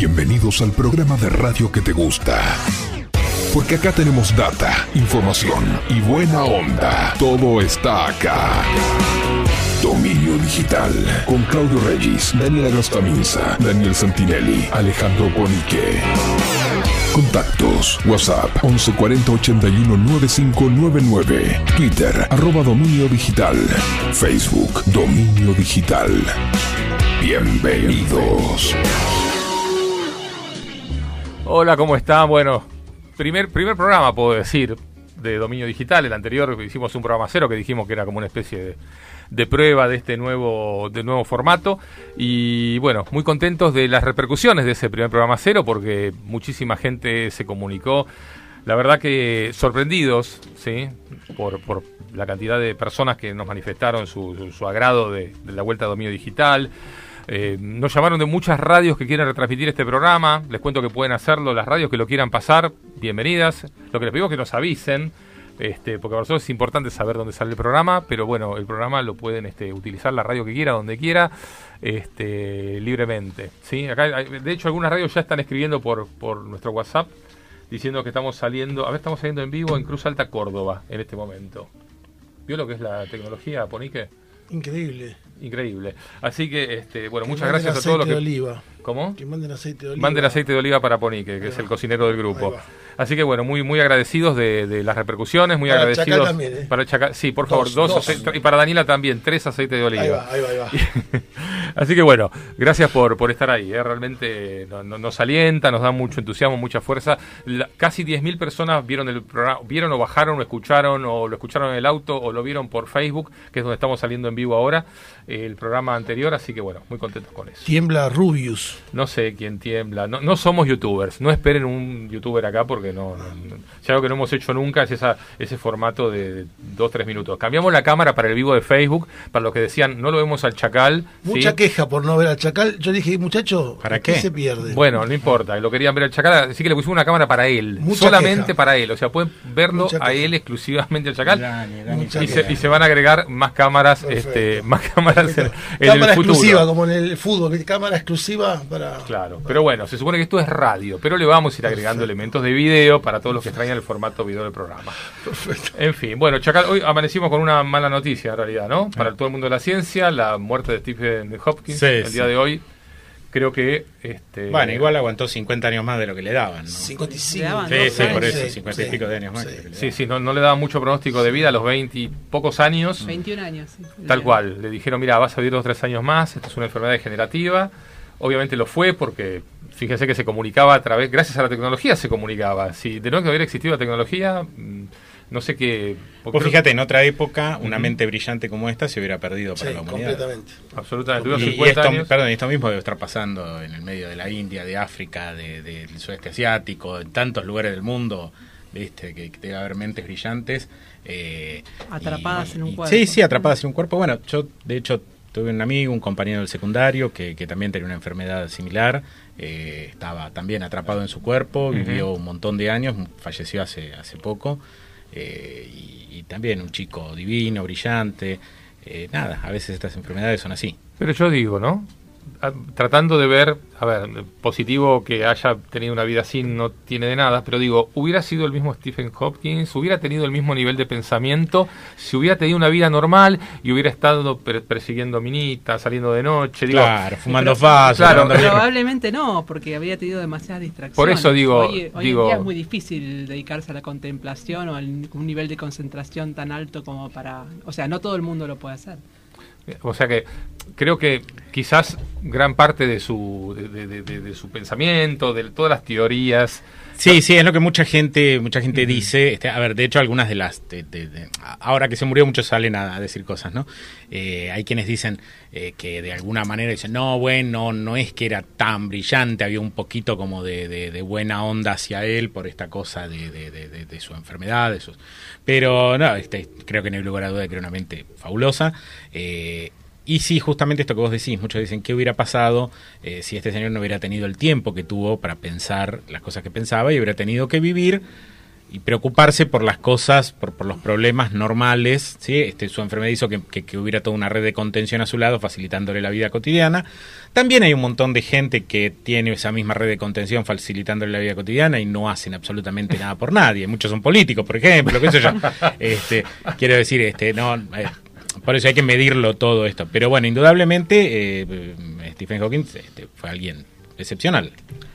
Bienvenidos al programa de radio que te gusta. Porque acá tenemos data, información y buena onda. Todo está acá. Dominio Digital. Con Claudio Regis, Daniela Gastaminza, Daniel Santinelli, Alejandro Bonique. Contactos. WhatsApp 1140 81 9599. Twitter arroba Dominio Digital. Facebook Dominio Digital. Bienvenidos. Hola, ¿cómo están? Bueno, primer, primer programa, puedo decir, de dominio digital. El anterior hicimos un programa cero que dijimos que era como una especie de, de prueba de este nuevo, de nuevo formato. Y bueno, muy contentos de las repercusiones de ese primer programa cero porque muchísima gente se comunicó. La verdad que sorprendidos, ¿sí? Por, por la cantidad de personas que nos manifestaron su, su, agrado de la vuelta a dominio digital. Eh, nos llamaron de muchas radios que quieren retransmitir este programa. Les cuento que pueden hacerlo. Las radios que lo quieran pasar, bienvenidas. Lo que les pido es que nos avisen. Este, porque para nosotros es importante saber dónde sale el programa, pero bueno, el programa lo pueden este, utilizar la radio que quiera, donde quiera, este, libremente. ¿sí? Acá, de hecho, algunas radios ya están escribiendo por, por nuestro WhatsApp diciendo que estamos saliendo, a ver, estamos saliendo en vivo en Cruz Alta, Córdoba, en este momento. ¿Vio lo que es la tecnología, Ponique? Increíble. Increíble. Así que, este, bueno, que muchas gracias a todos los que... De oliva. ¿Cómo? Que manden aceite de oliva. Manden aceite de oliva para Ponique, que es el cocinero del grupo. Así que bueno, muy muy agradecidos de, de las repercusiones, muy para agradecidos. También, ¿eh? Para sí, por favor, dos, dos, dos. y para Daniela también, tres aceites de oliva. Ahí va, ahí va, ahí va. Así que bueno, gracias por, por estar ahí, ¿eh? realmente no, no, nos alienta, nos da mucho entusiasmo, mucha fuerza. La, casi 10.000 personas vieron el programa, vieron o bajaron o escucharon o lo escucharon en el auto o lo vieron por Facebook, que es donde estamos saliendo en vivo ahora, eh, el programa anterior, así que bueno, muy contentos con eso. Tiembla Rubius. No sé quién tiembla, no, no somos youtubers, no esperen un youtuber acá porque no, no, ya lo que no hemos hecho nunca es esa, ese formato de 2-3 minutos. Cambiamos la cámara para el vivo de Facebook, para los que decían no lo vemos al chacal. Mucha ¿sí? Queja por no ver al chacal. Yo dije, muchacho, ¿para qué? se pierde? Bueno, no importa, lo querían ver al chacal, así que le pusimos una cámara para él, Mucha solamente queja. para él, o sea, pueden verlo Mucha a queja. él exclusivamente al chacal. Dani, Dani, Y se, y se van a agregar más cámaras, Perfecto. este, más cámaras en, en cámara el futuro. exclusiva, como en el fútbol, cámara exclusiva para. Claro, pero bueno, se supone que esto es radio, pero le vamos a ir agregando Perfecto. elementos de video para todos los que extrañan el formato video del programa. Perfecto. En fin, bueno, Chacal, hoy amanecimos con una mala noticia en realidad, ¿no? Para todo el mundo de la ciencia, la muerte de Stephen Hopkins Sí, el sí. día de hoy. Creo que este Bueno, igual aguantó 50 años más de lo que le daban, ¿no? 55. Le daban Sí, sí, por años. eso, 50 y pico de años más. Sí. que Sí, no, no le daba mucho pronóstico de vida a los 20 y pocos años. 21 años. sí. Tal cual, le dijeron, mira, vas a vivir dos o tres años más, esto es una enfermedad degenerativa. Obviamente lo fue porque, fíjense que se comunicaba a través, gracias a la tecnología se comunicaba. Si de no hubiera existido la tecnología, mm, no sé qué... porque Vos creo- fíjate, en otra época, una mente brillante como esta se hubiera perdido para Sí, la humanidad. completamente. Absolutamente, Y, tuvieron y 50 esto, años. perdón, esto mismo debe estar pasando en el medio de la India, de África, de- del sudeste asiático, en tantos lugares del mundo, viste, que, que debe haber mentes brillantes. eh, Atrapadas y- en un y- cuerpo. Sí, sí, atrapadas en un cuerpo. Bueno, yo de hecho tuve un amigo, un compañero del secundario, que, que también tenía una enfermedad similar, eh, estaba también atrapado en su cuerpo, vivió un montón de años, falleció hace, hace poco, eh, y, también un chico divino, brillante. eh, nada, a veces estas enfermedades son así. Pero yo digo, ¿no? Tratando de ver, a ver, positivo que haya tenido una vida así no tiene de nada, pero digo, hubiera sido el mismo Stephen Hopkins, hubiera tenido el mismo nivel de pensamiento, si hubiera tenido una vida normal y hubiera estado per- persiguiendo minitas, saliendo de noche, digo, Claro, fumando claro, birra. Probablemente no, porque habría tenido demasiadas distracciones. Por eso digo- Hoy, hoy digo- en día es muy difícil dedicarse a la contemplación o a un nivel de concentración tan alto como para. O sea, no todo el mundo lo puede hacer. O sea que creo que quizás gran parte de su, de, de- de- de su pensamiento, de todas las teorías Sí, sí, es lo que mucha gente, mucha gente dice. Este, a ver, de hecho, algunas de las, de- ahora que se murió, muchos salen a, decir cosas, ¿no? Eh, hay quienes dicen eh, que de alguna manera dicen, no, bueno, no es que era tan brillante, había un poquito como de, buena onda hacia él por esta cosa de, su enfermedad, de sus, pero no, este, creo que no hay lugar a duda de que una mente fabulosa. Eh, y sí, justamente esto que vos decís, muchos dicen, ¿qué hubiera pasado eh, si este señor no hubiera tenido el tiempo que tuvo para pensar las cosas que pensaba y hubiera tenido que vivir y preocuparse por las cosas, por, por los problemas normales? ¿sí? Este, su enfermedad hizo que, que- que hubiera toda una red de contención a su lado, facilitándole la vida cotidiana. También hay un montón de gente que tiene esa misma red de contención facilitándole la vida cotidiana y no hacen absolutamente nada por nadie. Muchos son políticos, por ejemplo, qué sé yo. Este, quiero decir, este, no, eh, por eso hay que medirlo todo esto. Pero bueno, indudablemente eh, Stephen Hawking este, fue alguien excepcional.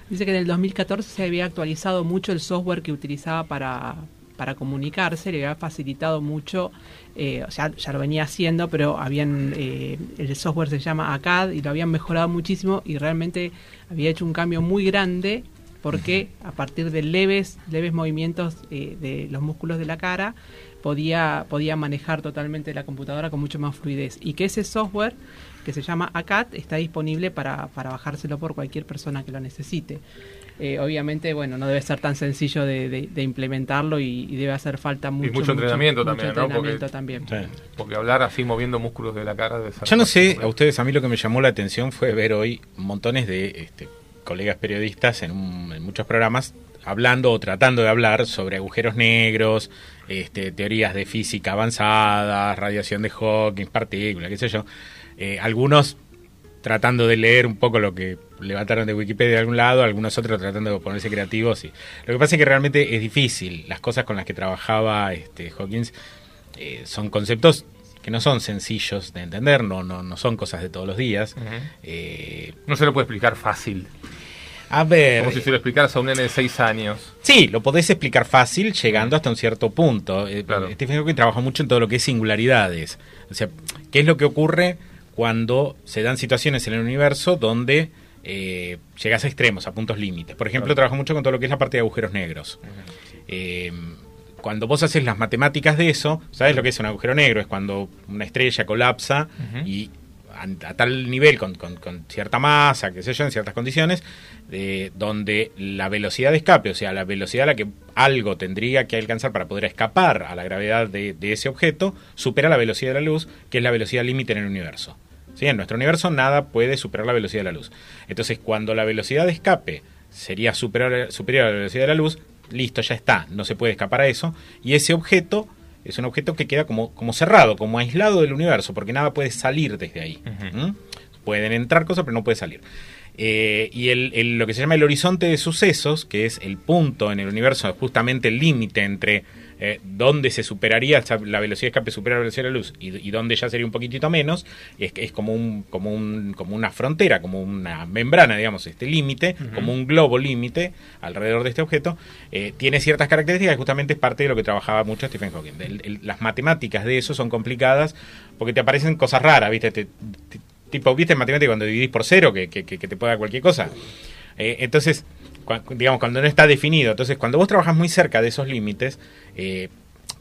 Dice que en el 2014 se había actualizado mucho el software que utilizaba para, para comunicarse, le había facilitado mucho, eh, o sea, ya lo venía haciendo, pero habían eh, el software se llama ACAD y lo habían mejorado muchísimo y realmente había hecho un cambio muy grande porque a partir de leves, leves movimientos eh, de los músculos de la cara podía, podía manejar totalmente la computadora con mucho más fluidez y que ese software que se llama ACAT está disponible para, para bajárselo por cualquier persona que lo necesite. Eh, obviamente, bueno, no debe ser tan sencillo de, de- de implementarlo y, y debe hacer falta mucho, mucho entrenamiento mucho también, Porque- también. Porque hablar así moviendo músculos de la cara... debe ser Yo no sé, a ustedes, a mí lo que me llamó la atención fue ver hoy montones de este, colegas periodistas en, un- en muchos programas hablando o tratando de hablar sobre agujeros negros, este, teorías de física avanzada, radiación de Hawking, partículas, qué sé yo. Eh, algunos tratando de leer un poco lo que levantaron de Wikipedia de algún lado, algunos otros tratando de ponerse creativos. Y... Lo que pasa es que realmente es difícil. Las cosas con las que trabajaba este, Hawkins eh, son conceptos que no son sencillos de entender, no, no, no son cosas de todos los días. Eh, No se lo puede explicar fácil. A ver, Como si se lo explicaras a un nene de 6 años. Sí, lo podés explicar fácil llegando hasta un cierto punto. Eh, Claro. Stephen Hawking trabajó mucho en todo lo que es singularidades. O sea, ¿qué es lo que ocurre cuando se dan situaciones en el universo donde eh, llegas a extremos, a puntos límites? Por ejemplo, Claro. trabajó mucho con todo lo que es la parte de agujeros negros. Eh, cuando vos haces las matemáticas de eso, ¿sabes lo que es un agujero negro? Es cuando una estrella colapsa y a, tal nivel, con, con- con cierta masa, qué sé yo, en ciertas condiciones, donde la velocidad de escape, o sea, la velocidad a la que algo tendría que alcanzar para poder escapar a la gravedad de, de ese objeto, supera la velocidad de la luz, que es la velocidad límite en el universo. ¿Sí? En nuestro universo nada puede superar la velocidad de la luz. Entonces, cuando la velocidad de escape sería superior, superior a la velocidad de la luz, listo, ya está, no se puede escapar a eso, y ese objeto es un objeto que queda como, como cerrado, como aislado del universo, porque nada puede salir desde ahí. ¿Mm? Pueden entrar cosas, pero no puede salir. Eh, y el, el- lo que se llama el horizonte de sucesos, que es el punto en el universo, justamente el límite entre eh, dónde se superaría la velocidad de escape supera la velocidad de la luz y, y dónde ya sería un poquitito menos, es, es como, un, como, un, como una frontera, como una membrana, digamos, este límite, como un globo límite alrededor de este objeto, eh, tiene ciertas características justamente es parte de lo que trabajaba mucho Stephen Hawking. El- el- las matemáticas de eso son complicadas porque te aparecen cosas raras, ¿viste? Te- te- tipo, ¿viste en matemática cuando dividís por cero que, que- que- que te puede dar cualquier cosa? Eh, entonces, digamos, cuando no está definido, entonces cuando vos trabajas muy cerca de esos límites, eh,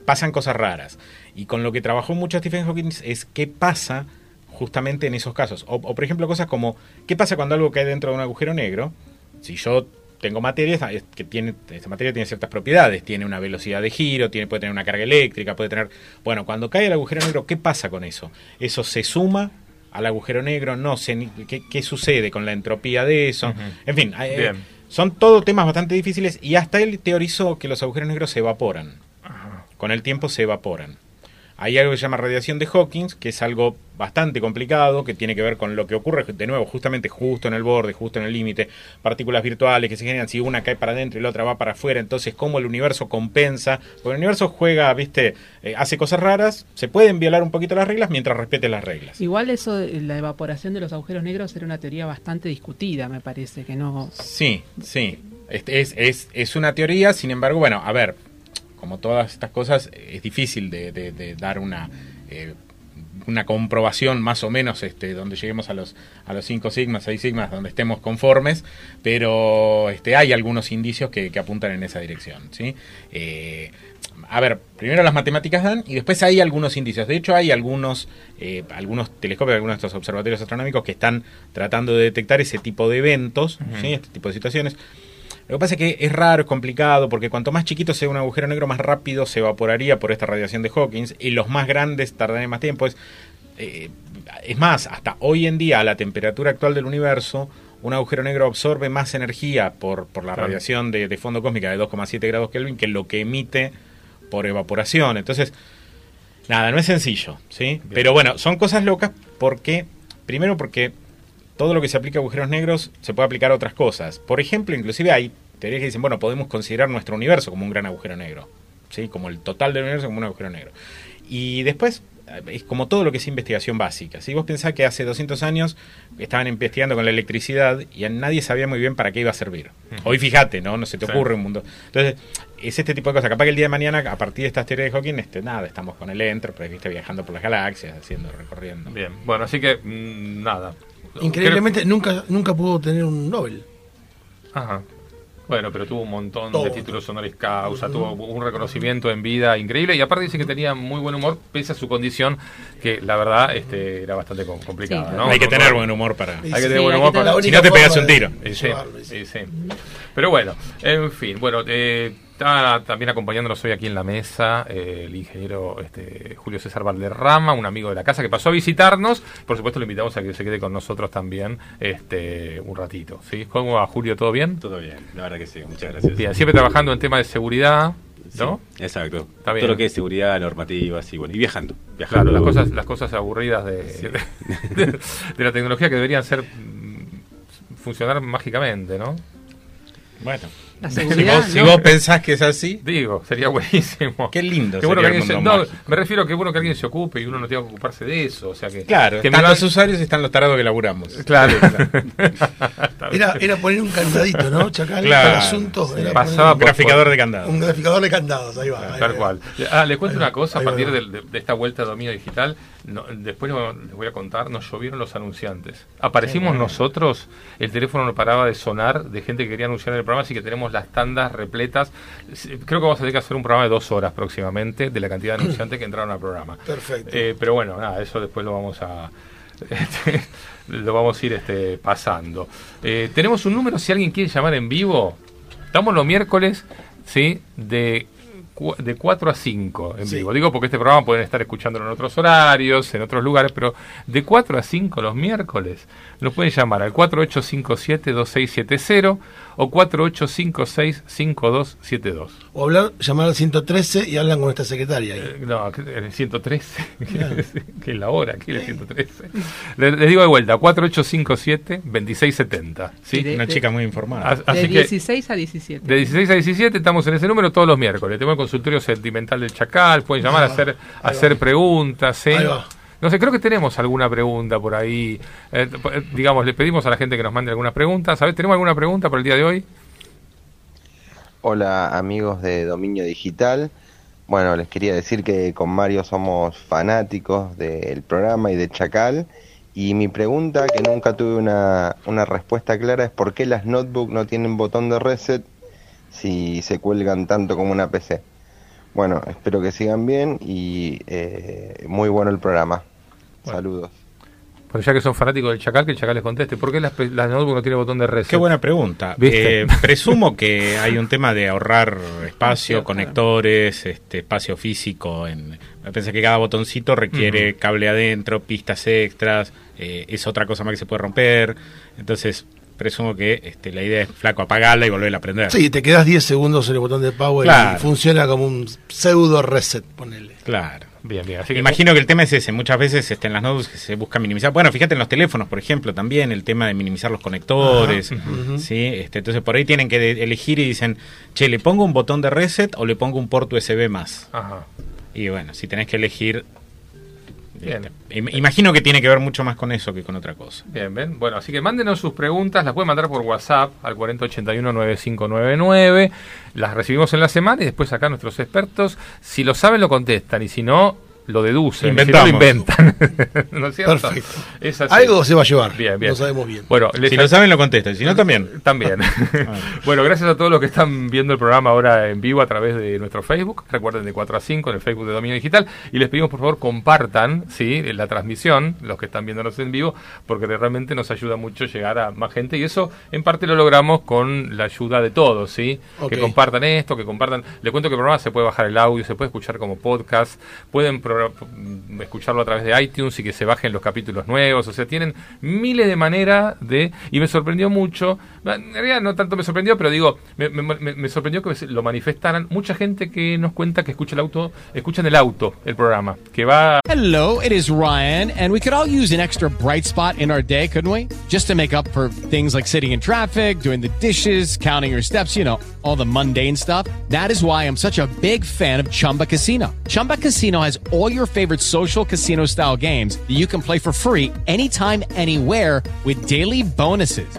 pasan cosas raras. Y con lo que trabajó mucho Stephen Hawking es qué pasa justamente en esos casos. O, o, por ejemplo, cosas como, ¿qué pasa cuando algo cae dentro de un agujero negro? Si yo tengo materia que tiene esta materia tiene ciertas propiedades, tiene una velocidad de giro, tiene puede tener una carga eléctrica, puede tener, bueno, cuando cae el agujero negro, ¿qué pasa con eso? Eso se suma al agujero negro, no sé qué, qué sucede con la entropía de eso. En fin, eh, Bien. Son todos temas bastante difíciles y hasta él teorizó que los agujeros negros se evaporan. Ajá. Con el tiempo se evaporan. Hay algo que se llama radiación de Hawking, que es algo bastante complicado, que tiene que ver con lo que ocurre, de nuevo, justamente justo en el borde, justo en el límite, partículas virtuales que se generan, si una cae para adentro y la otra va para afuera, entonces cómo el universo compensa, porque el universo juega, viste, Eh, hace cosas raras, se pueden violar un poquito las reglas mientras respete las reglas. Igual eso, la evaporación de los agujeros negros era una teoría bastante discutida, me parece, que no... Sí, sí. Es, es, es una teoría, sin embargo, bueno, a ver, como todas estas cosas, es difícil de, de- de dar una eh, una comprobación más o menos este, donde lleguemos a los a los 5 sigmas, 6 sigmas, donde estemos conformes, pero este, hay algunos indicios que, que apuntan en esa dirección. ¿sí? Eh, a ver, primero las matemáticas dan y después hay algunos indicios. De hecho, hay algunos, eh, algunos telescopios, algunos de estos observatorios astronómicos que están tratando de detectar ese tipo de eventos, ¿sí? este tipo de situaciones. Lo que pasa es que es raro, es complicado, porque cuanto más chiquito sea un agujero negro, más rápido se evaporaría por esta radiación de Hawkins, y los más grandes tardarían más tiempo. Es, eh, es más, hasta hoy en día, a la temperatura actual del universo, un agujero negro absorbe más energía por, por la Claro. radiación de, de fondo cósmica de 2,7 grados Kelvin que lo que emite por evaporación. Entonces, nada, no es sencillo, ¿sí? Pero bueno, son cosas locas porque, primero porque todo lo que se aplica a agujeros negros se puede aplicar a otras cosas. Por ejemplo, inclusive hay teorías que dicen, bueno, podemos considerar nuestro universo como un gran agujero negro, ¿sí? Como el total del universo como un agujero negro. Y después eh, es como todo lo que es investigación básica. Si vos pensás que hace 200 años estaban investigando con la electricidad y a nadie sabía muy bien para qué iba a servir. Hoy fíjate, ¿no? No se te Sí. ocurre un mundo. Entonces, es este tipo de cosas. Capaz que el día de mañana, a partir de estas teorías de Hawking, este, nada, estamos con el Enterprise, viste, viajando por las galaxias, haciendo, recorriendo. Bien, bueno, así que mm, nada. Increíblemente nunca nunca pudo tener un Nobel. Ajá. Bueno, pero tuvo un montón Todo. de títulos honoris causa, tuvo un reconocimiento en vida increíble y aparte dice que tenía muy buen humor pese a su condición que la verdad este era bastante com- complicada, Sí. ¿no? Hay que tener buen humor para... Hay que tener buen humor para- Si no te pegas un tiro. Sí. Pero bueno, en fin, bueno, eh, está también acompañándonos hoy aquí en la mesa eh, el ingeniero este, Julio César Valderrama, un amigo de la casa que pasó a visitarnos. Por supuesto, lo invitamos a que se quede con nosotros también este, un ratito. ¿sí? ¿Cómo va, Julio? ¿Todo bien? Todo bien, la verdad que sí, muchas gracias. Bien, siempre trabajando en temas de seguridad, Sí, ¿no? exacto. Está bien. Todo lo que es seguridad, normativas y bueno, y viajando. Claro, viajando las cosas, las cosas aburridas de, de, de la tecnología que deberían ser mm, funcionar mágicamente, ¿no? Bueno, La si vos, si vos pensás que es así, Digo, sería buenísimo. qué lindo. Qué bueno que sería el alguien se, no, me refiero a que bueno que alguien se ocupe y uno no tenga que ocuparse de eso, o sea que Claro, que están los usuarios y están los tarados que laburamos. claro, Era, era poner un candadito, ¿no? Chacal, Claro, el asunto. sí. Era Pasaba Un por- graficador de candados. un graficador de candados, ahí va. ahí Tal va. cual. Ah, le cuento Ahí una cosa, a partir de, de esta vuelta a dominio digital, no- después les voy a contar, nos llovieron los anunciantes. Aparecimos nosotros, el teléfono no paraba de sonar de gente que quería anunciar en el programa, así que tenemos las tandas repletas. Creo que vamos a tener que hacer un programa de dos horas próximamente de la cantidad de anunciantes que entraron al programa. Perfecto. Eh, pero bueno, nada, eso después lo vamos a... este, lo vamos a ir este, pasando. Eh, tenemos un número, si alguien quiere llamar en vivo, estamos los miércoles, ¿sí? De, de 4 a 5 en Sí. vivo. Digo porque este programa pueden estar escuchándolo en otros horarios, en otros lugares, pero de 4 a 5 los miércoles nos pueden llamar al 4857-2670 o 4856-5272. O hablar, llamar al 113 y hablan con nuestra secretaria. ahí. Eh, No, el 113, que es la hora, que es el 113. Le- Les, digo de vuelta, 4857-2670. ¿sí? De- Una chica muy informada. De Así que 16 a 17. de 16 a 17 estamos en ese número todos los miércoles. Tenemos el consultorio sentimental del Chacal, pueden llamar a hacer, a hacer va. preguntas. ¿sí? No sé, creo que tenemos alguna pregunta por ahí. Eh, eh, digamos, le pedimos a la gente que nos mande algunas preguntas. ¿Sabes? ¿Tenemos alguna pregunta para el día de hoy? Hola amigos de Dominio Digital. Bueno, les quería decir que con Mario somos fanáticos del programa y de Chacal. Y mi pregunta, que nunca tuve una, una respuesta clara, es por qué las notebooks no tienen botón de reset si se cuelgan tanto como una PC. Bueno, espero que sigan bien y eh, muy bueno el programa. Bueno. Saludos. Porque ya que son fanáticos del Chacal, que el Chacal les conteste. ¿Por qué las, las notebook no tiene botón de reset? Qué buena pregunta. ¿Viste? Eh, presumo que hay un tema de ahorrar espacio, conectores, este espacio físico. En, pensé que cada botoncito requiere Ujú. cable adentro, pistas extras, eh, es otra cosa más que se puede romper. Entonces, presumo que este, la idea es flaco apagarla y volverla a prender. Sí, te quedas 10 segundos en el botón de power Claro. y funciona como un pseudo reset, ponele. Claro. Bien, bien. Así que Imagino que el tema es ese. Muchas veces este, en las notebooks que se busca minimizar. Bueno, fíjate en los teléfonos, por ejemplo, también el tema de minimizar los conectores. ¿sí? este, entonces por ahí tienen que elegir y dicen, che, ¿le pongo un botón de reset o le pongo un puerto USB más? Ajá. Y bueno, si tenés que elegir... Bien. este, im- imagino que tiene que ver mucho más con eso que con otra cosa. Bien, bien. Bueno, así que mándenos sus preguntas, las pueden mandar por WhatsApp al 4081-9599. Las recibimos en la semana y después acá nuestros expertos, si lo saben, lo contestan. Y si no, lo deducen, Inventamos. si no lo inventan. ¿No es cierto? Perfecto. Es así. Algo se va a llevar. Bien, bien. No sabemos bien. Bueno, les Si lo saben, lo contestan. Si no, también. También. bueno, gracias a todos los que están viendo el programa ahora en vivo a través de nuestro Facebook. Recuerden de 4 a 5 en el Facebook de Dominio Digital. Y les pedimos por favor compartan ¿sí? la transmisión, los que están viéndonos en vivo, porque realmente nos ayuda mucho llegar a más gente. Y eso en parte lo logramos con la ayuda de todos, ¿sí? Que compartan esto, que compartan. Les cuento que el programa se puede bajar el audio, se puede escuchar como podcast, pueden pro- mm, escucharlo a través de iTunes y que se bajen los capítulos nuevos. O sea, tienen miles de maneras de. Y me sorprendió mucho. No tanto me sorprendió, pero digo, me sorprendió que lo manifestaran. Mucha gente que nos cuenta que escucha el auto, escucha en el auto el programa, que va Hello, it is Ryan, and we could all use an extra bright spot in our day, couldn't we? Just to make up for things like sitting in traffic, doing the dishes, counting your steps, you know, all the mundane stuff. That is why I'm such a big fan of Chumba Casino. Chumba Casino has all your favorite social casino style games that you can play for free anytime, anywhere with daily bonuses.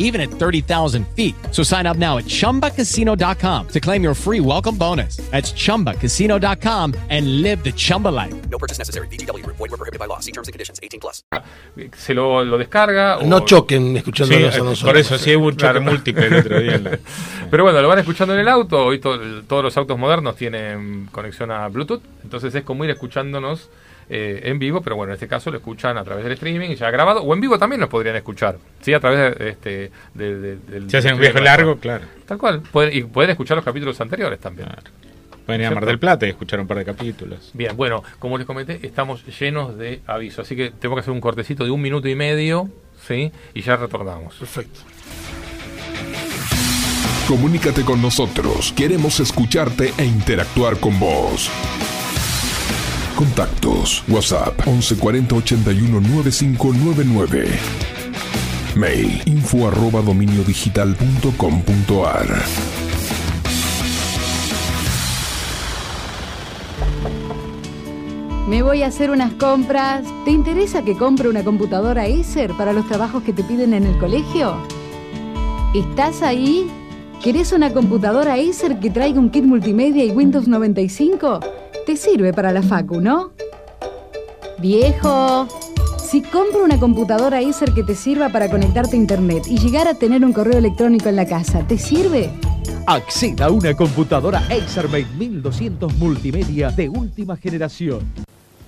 even at 30,000 feet. So sign up now at chumbacasino.com to claim your free welcome bonus. That's chumbacasino.com and live the Chumba life. No purchase necessary. VGW Group. Void were prohibited by law. See terms and conditions. 18 plus. se lo, lo descarga. o- No choquen Sí, escuchándonos a eh, nosotros. por eso sí hubo un choque Claro. múltiple el otro día. la- Pero bueno, lo van escuchando en el auto. Hoy to- todos los autos modernos tienen conexión a Bluetooth. Entonces es como ir escuchándonos eh, en vivo. Pero bueno, en este caso lo escuchan a través del streaming, ya grabado. O en vivo también nos podrían escuchar. Sí, a través de, este, de- de- del. Si hacen un viaje largo, claro. Tal cual. Pueden- y pueden escuchar los capítulos anteriores también. Pueden ir a Mar del Plata y escuchar un par de capítulos. Bien, bueno, como les comenté, estamos llenos de avisos. Así que tengo que hacer un cortecito de un minuto y medio. ¿Sí? Y ya retornamos. Perfecto. Comunícate con nosotros. Queremos escucharte e interactuar con vos. Contactos. WhatsApp 11 40 81 9599. Mail info arroba. Me voy a hacer unas compras. ¿Te interesa que compre una computadora Acer para los trabajos que te piden en el colegio? ¿Estás ahí? ¿Querés una computadora Acer que traiga un kit multimedia y Windows 95? Te sirve para la Facu, ¿no? Viejo, si compro una computadora Acer que te sirva para conectarte a internet y llegar a tener un correo electrónico en la casa, ¿te sirve? Acceda a una computadora Acermate 1200 multimedia de última generación.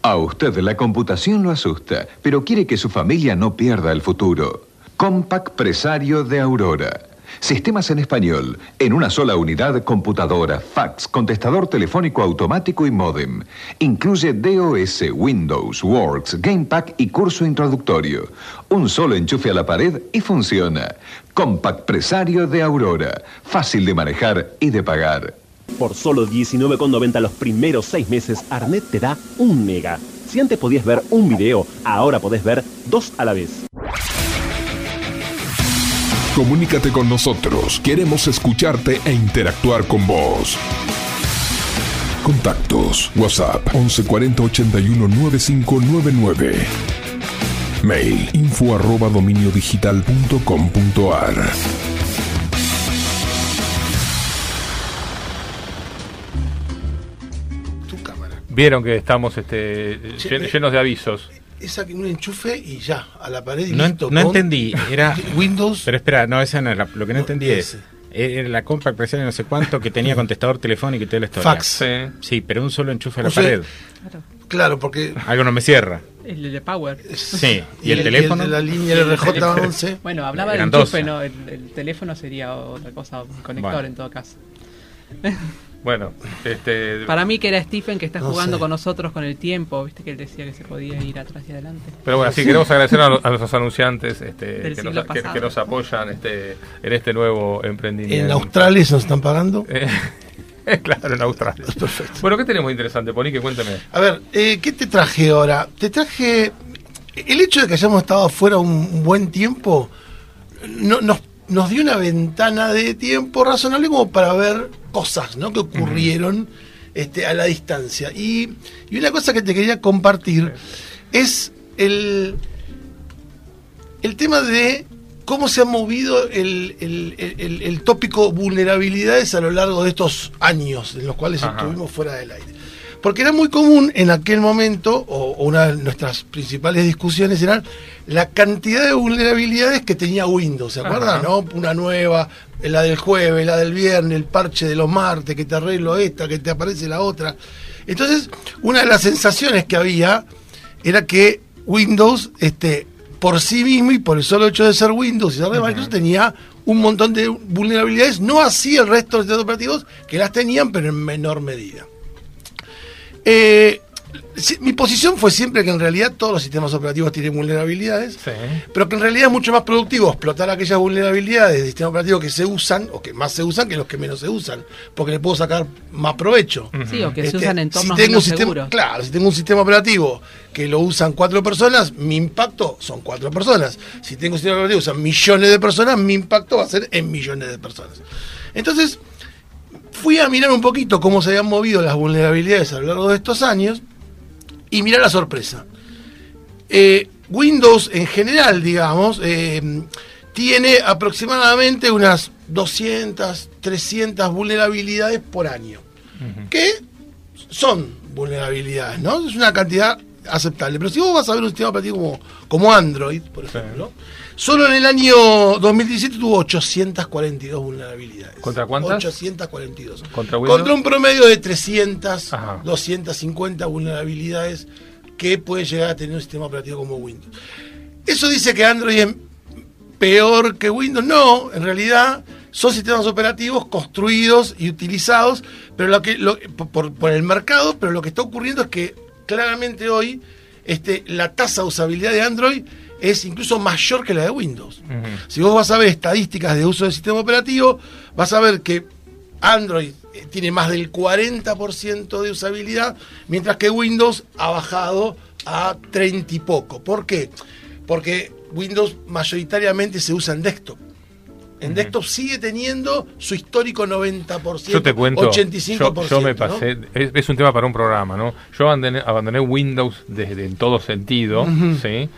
A usted la computación lo asusta, pero quiere que su familia no pierda el futuro. Compact Presario de Aurora. Sistemas en español, en una sola unidad, computadora, fax, contestador telefónico automático y modem. Incluye DOS, Windows, Works, Gamepack y curso introductorio. Un solo enchufe a la pared y funciona. Compact Presario de Aurora. Fácil de manejar y de pagar. Por solo 19,90 los primeros seis meses, Arnet te da un mega. Si antes podías ver un video, ahora podés ver dos a la vez. Comunícate con nosotros. Queremos escucharte e interactuar con vos. Contactos. WhatsApp 11 40 81 9599. Mail info arroba cámara. Vieron que estamos este, llen- llenos de avisos. Esa que un enchufe y ya, a la pared y No, listo. no con entendí. Era. Windows. Pero espera, no, esa no era. Lo que no entendí es. Era la Compact no sé cuánto que tenía contestador telefónico y toda la historia. Fax. Sí. Sí, pero un solo enchufe a la O sea, pared. Claro, porque. Algo no me cierra. El de Power. Sí. ¿Y, el, teléfono? de la línea RJ11. Bueno, hablaba del enchufe, no, el, el teléfono sería otra cosa, un conector Bueno. en todo caso. Bueno, este, Para mí que era Stephen que está No jugando sé. con nosotros con el tiempo, viste que él decía que se podía ir atrás y adelante. Pero bueno, sí, queremos agradecer a, a nuestros anunciantes este, que, nos, siglo que- que pasado. nos apoyan este, en este nuevo emprendimiento. En Australia se nos están pagando. Eh, claro, en Australia. Bueno, ¿qué tenemos interesante, Ponique? Cuéntame. A ver, eh, ¿qué te traje ahora? Te traje. El hecho de que hayamos estado afuera un buen tiempo no, nos, nos dio una ventana de tiempo razonable como para ver cosas ¿no? que ocurrieron este, a la distancia. Y, y una cosa que te quería compartir es el, el tema de cómo se ha movido el, el, el, el tópico vulnerabilidades a lo largo de estos años en los cuales Ajá. estuvimos fuera del aire. Porque era muy común en aquel momento, o, o una de nuestras principales discusiones eran la cantidad de vulnerabilidades que tenía Windows, ¿se acuerdan? Ajá. ¿no? Una nueva, la del jueves, la del viernes, el parche de los martes, que te arreglo esta, que te aparece la otra. Entonces, una de las sensaciones que había era que Windows, este, por sí mismo y por el solo hecho de ser Windows y ser de Microsoft, tenía un montón de vulnerabilidades, no así el resto de los operativos, que las tenían, pero en menor medida. Eh, mi posición fue siempre que en realidad todos los sistemas operativos tienen vulnerabilidades, pero que en realidad es mucho más productivo explotar aquellas vulnerabilidades de sistemas operativos que se usan o que más se usan que los que menos se usan, porque le puedo sacar más provecho. Sí, o que se Este, usan en si tengo un sistema, seguros. Claro, si tengo un sistema operativo que lo usan cuatro personas, mi impacto son cuatro personas. Si tengo un sistema operativo que usan millones de personas, mi impacto va a ser en millones de personas. Entonces, fui a mirar un poquito cómo se habían movido las vulnerabilidades a lo largo de estos años y mirar la sorpresa. Eh, Windows en general, digamos, eh, tiene aproximadamente unas 200, 300 vulnerabilidades por año. Que son vulnerabilidades, ¿no? Es una cantidad aceptable. Pero si vos vas a ver un sistema operativo como, como Android, por ejemplo, solo en el año 2017 tuvo 842 vulnerabilidades. ¿Contra cuántas? 842. ¿Contra Windows? Contra un promedio de 300, 250 vulnerabilidades que puede llegar a tener un sistema operativo como Windows. ¿Eso dice que Android es peor que Windows? No, en realidad son sistemas operativos construidos y utilizados pero lo que, lo- por, por el mercado, pero lo que está ocurriendo es que claramente hoy este, la tasa de usabilidad de Android es incluso mayor que la de Windows. Si vos vas a ver estadísticas de uso del sistema operativo, vas a ver que Android eh, tiene más del 40% de usabilidad, mientras que Windows ha bajado a 30 y poco. ¿Por qué? Porque Windows mayoritariamente se usa en desktop. En desktop sigue teniendo su histórico 90%, Yo te cuento, 85%. yo, yo me ¿no? pasé, es, es un tema para un programa, ¿no? Yo abandoné, abandoné Windows desde en todo sentido. ¿sí?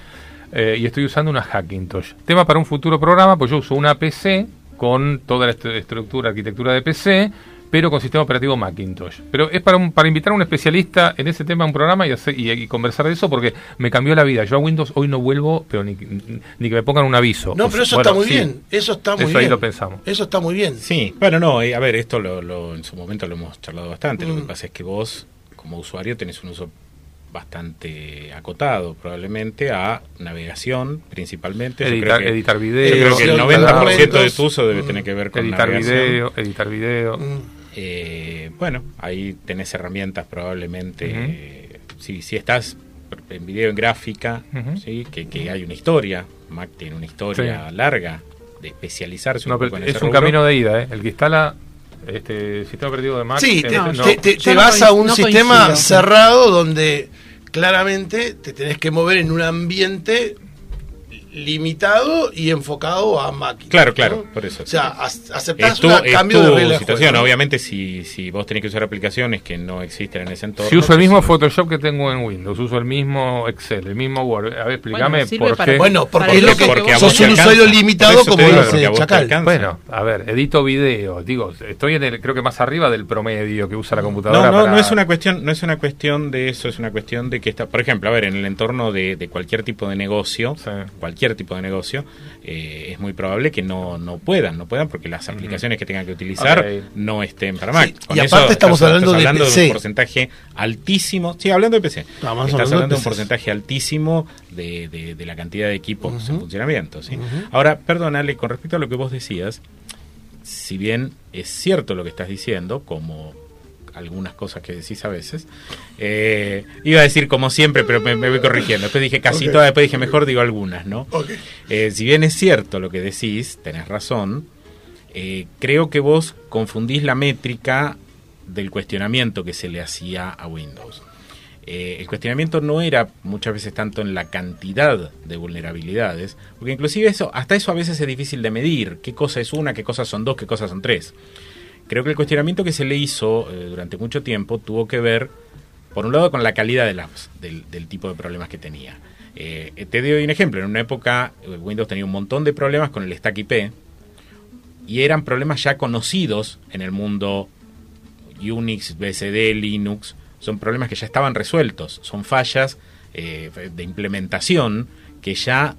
Eh, y estoy usando una Hackintosh. Tema para un futuro programa, pues yo uso una PC con toda la est- estructura, arquitectura de PC, pero con sistema operativo Macintosh. Pero es para, un, para invitar a un especialista en ese tema a un programa y, hacer- y, y conversar de eso porque me cambió la vida. Yo a Windows hoy no vuelvo, pero ni, ni que me pongan un aviso. No, O pero eso está muy sí. bien. Eso está muy Eso bien. ahí lo pensamos. Eso está muy bien. Sí, bueno, no, eh, a ver, esto lo, lo- en su momento lo hemos charlado bastante. Lo que Mm. pasa es que vos, como usuario, tenés un uso bastante acotado, probablemente, a navegación, principalmente. Yo Editar- creo que- editar yo video, creo que el editar 90% de tu uso debe mm, tener que ver con editar navegación. video, editar video. Eh, bueno, ahí tenés herramientas probablemente. Eh, si, si estás en video en gráfica. ¿sí? que, que hay una historia, Mac tiene una historia larga de especializarse un No, poco en es ese un rubro. camino de ida, ¿eh? El que instala este sistema operativo de Mac. Sí, te, no. te- te- Yo te no vas a un no sistema coincido. cerrado donde claramente te tenés que mover en un ambiente limitado y enfocado a máquinas. Claro, ¿no? claro, por eso. O sea, ac- aceptás un cambio tu de regla de situación. juego, ¿no? Obviamente, si, si vos tenés que usar aplicaciones que no existen en ese entorno. Si uso el mismo Photoshop que tengo en Windows, uso el mismo Excel, el mismo Word. A ver, explícame Bueno, por para- qué. Bueno, porque es lo que- Porque te alcanza. alcanza. limitado, como dice Chacal. Bueno, a ver, edito video. Digo, estoy en el, creo que más arriba del promedio que usa la computadora. No, no, para- no es una cuestión, no es una cuestión de eso, es una cuestión de que está, por ejemplo, a ver, en el entorno de, de cualquier tipo de negocio, cualquier tipo de negocio, eh, es muy probable que no, no puedan, no puedan porque las aplicaciones que tengan que utilizar no estén para Mac. Sí, Con y eso aparte estamos estás- hablando estás de hablando PC. un porcentaje altísimo, sí, hablando de PC. Estamos estás hablando de hablando de un porcentaje altísimo de, de- de la cantidad de equipos en funcionamiento. Ahora, perdónale, con respecto a lo que vos decías, si bien es cierto lo que estás diciendo, como algunas cosas que decís a veces, eh, iba a decir como siempre, pero me, me voy corrigiendo. Después dije casi Ok. todas, después dije mejor digo algunas, ¿no? Eh, si bien es cierto lo que decís, tenés razón, eh, creo que vos confundís la métrica del cuestionamiento que se le hacía a Windows. Eh, el cuestionamiento no era muchas veces tanto en la cantidad de vulnerabilidades, porque inclusive eso, hasta eso a veces es difícil de medir, qué cosa es una, qué cosas son dos, qué cosas son tres. Creo que el cuestionamiento que se le hizo eh, durante mucho tiempo tuvo que ver, por un lado, con la calidad de las, del, tipo de problemas que tenía. Eh, te doy un ejemplo, en una época Windows tenía un montón de problemas con el stack IP, y eran problemas ya conocidos en el mundo Unix, BSD, Linux, son problemas que ya estaban resueltos, son fallas eh, de implementación que ya,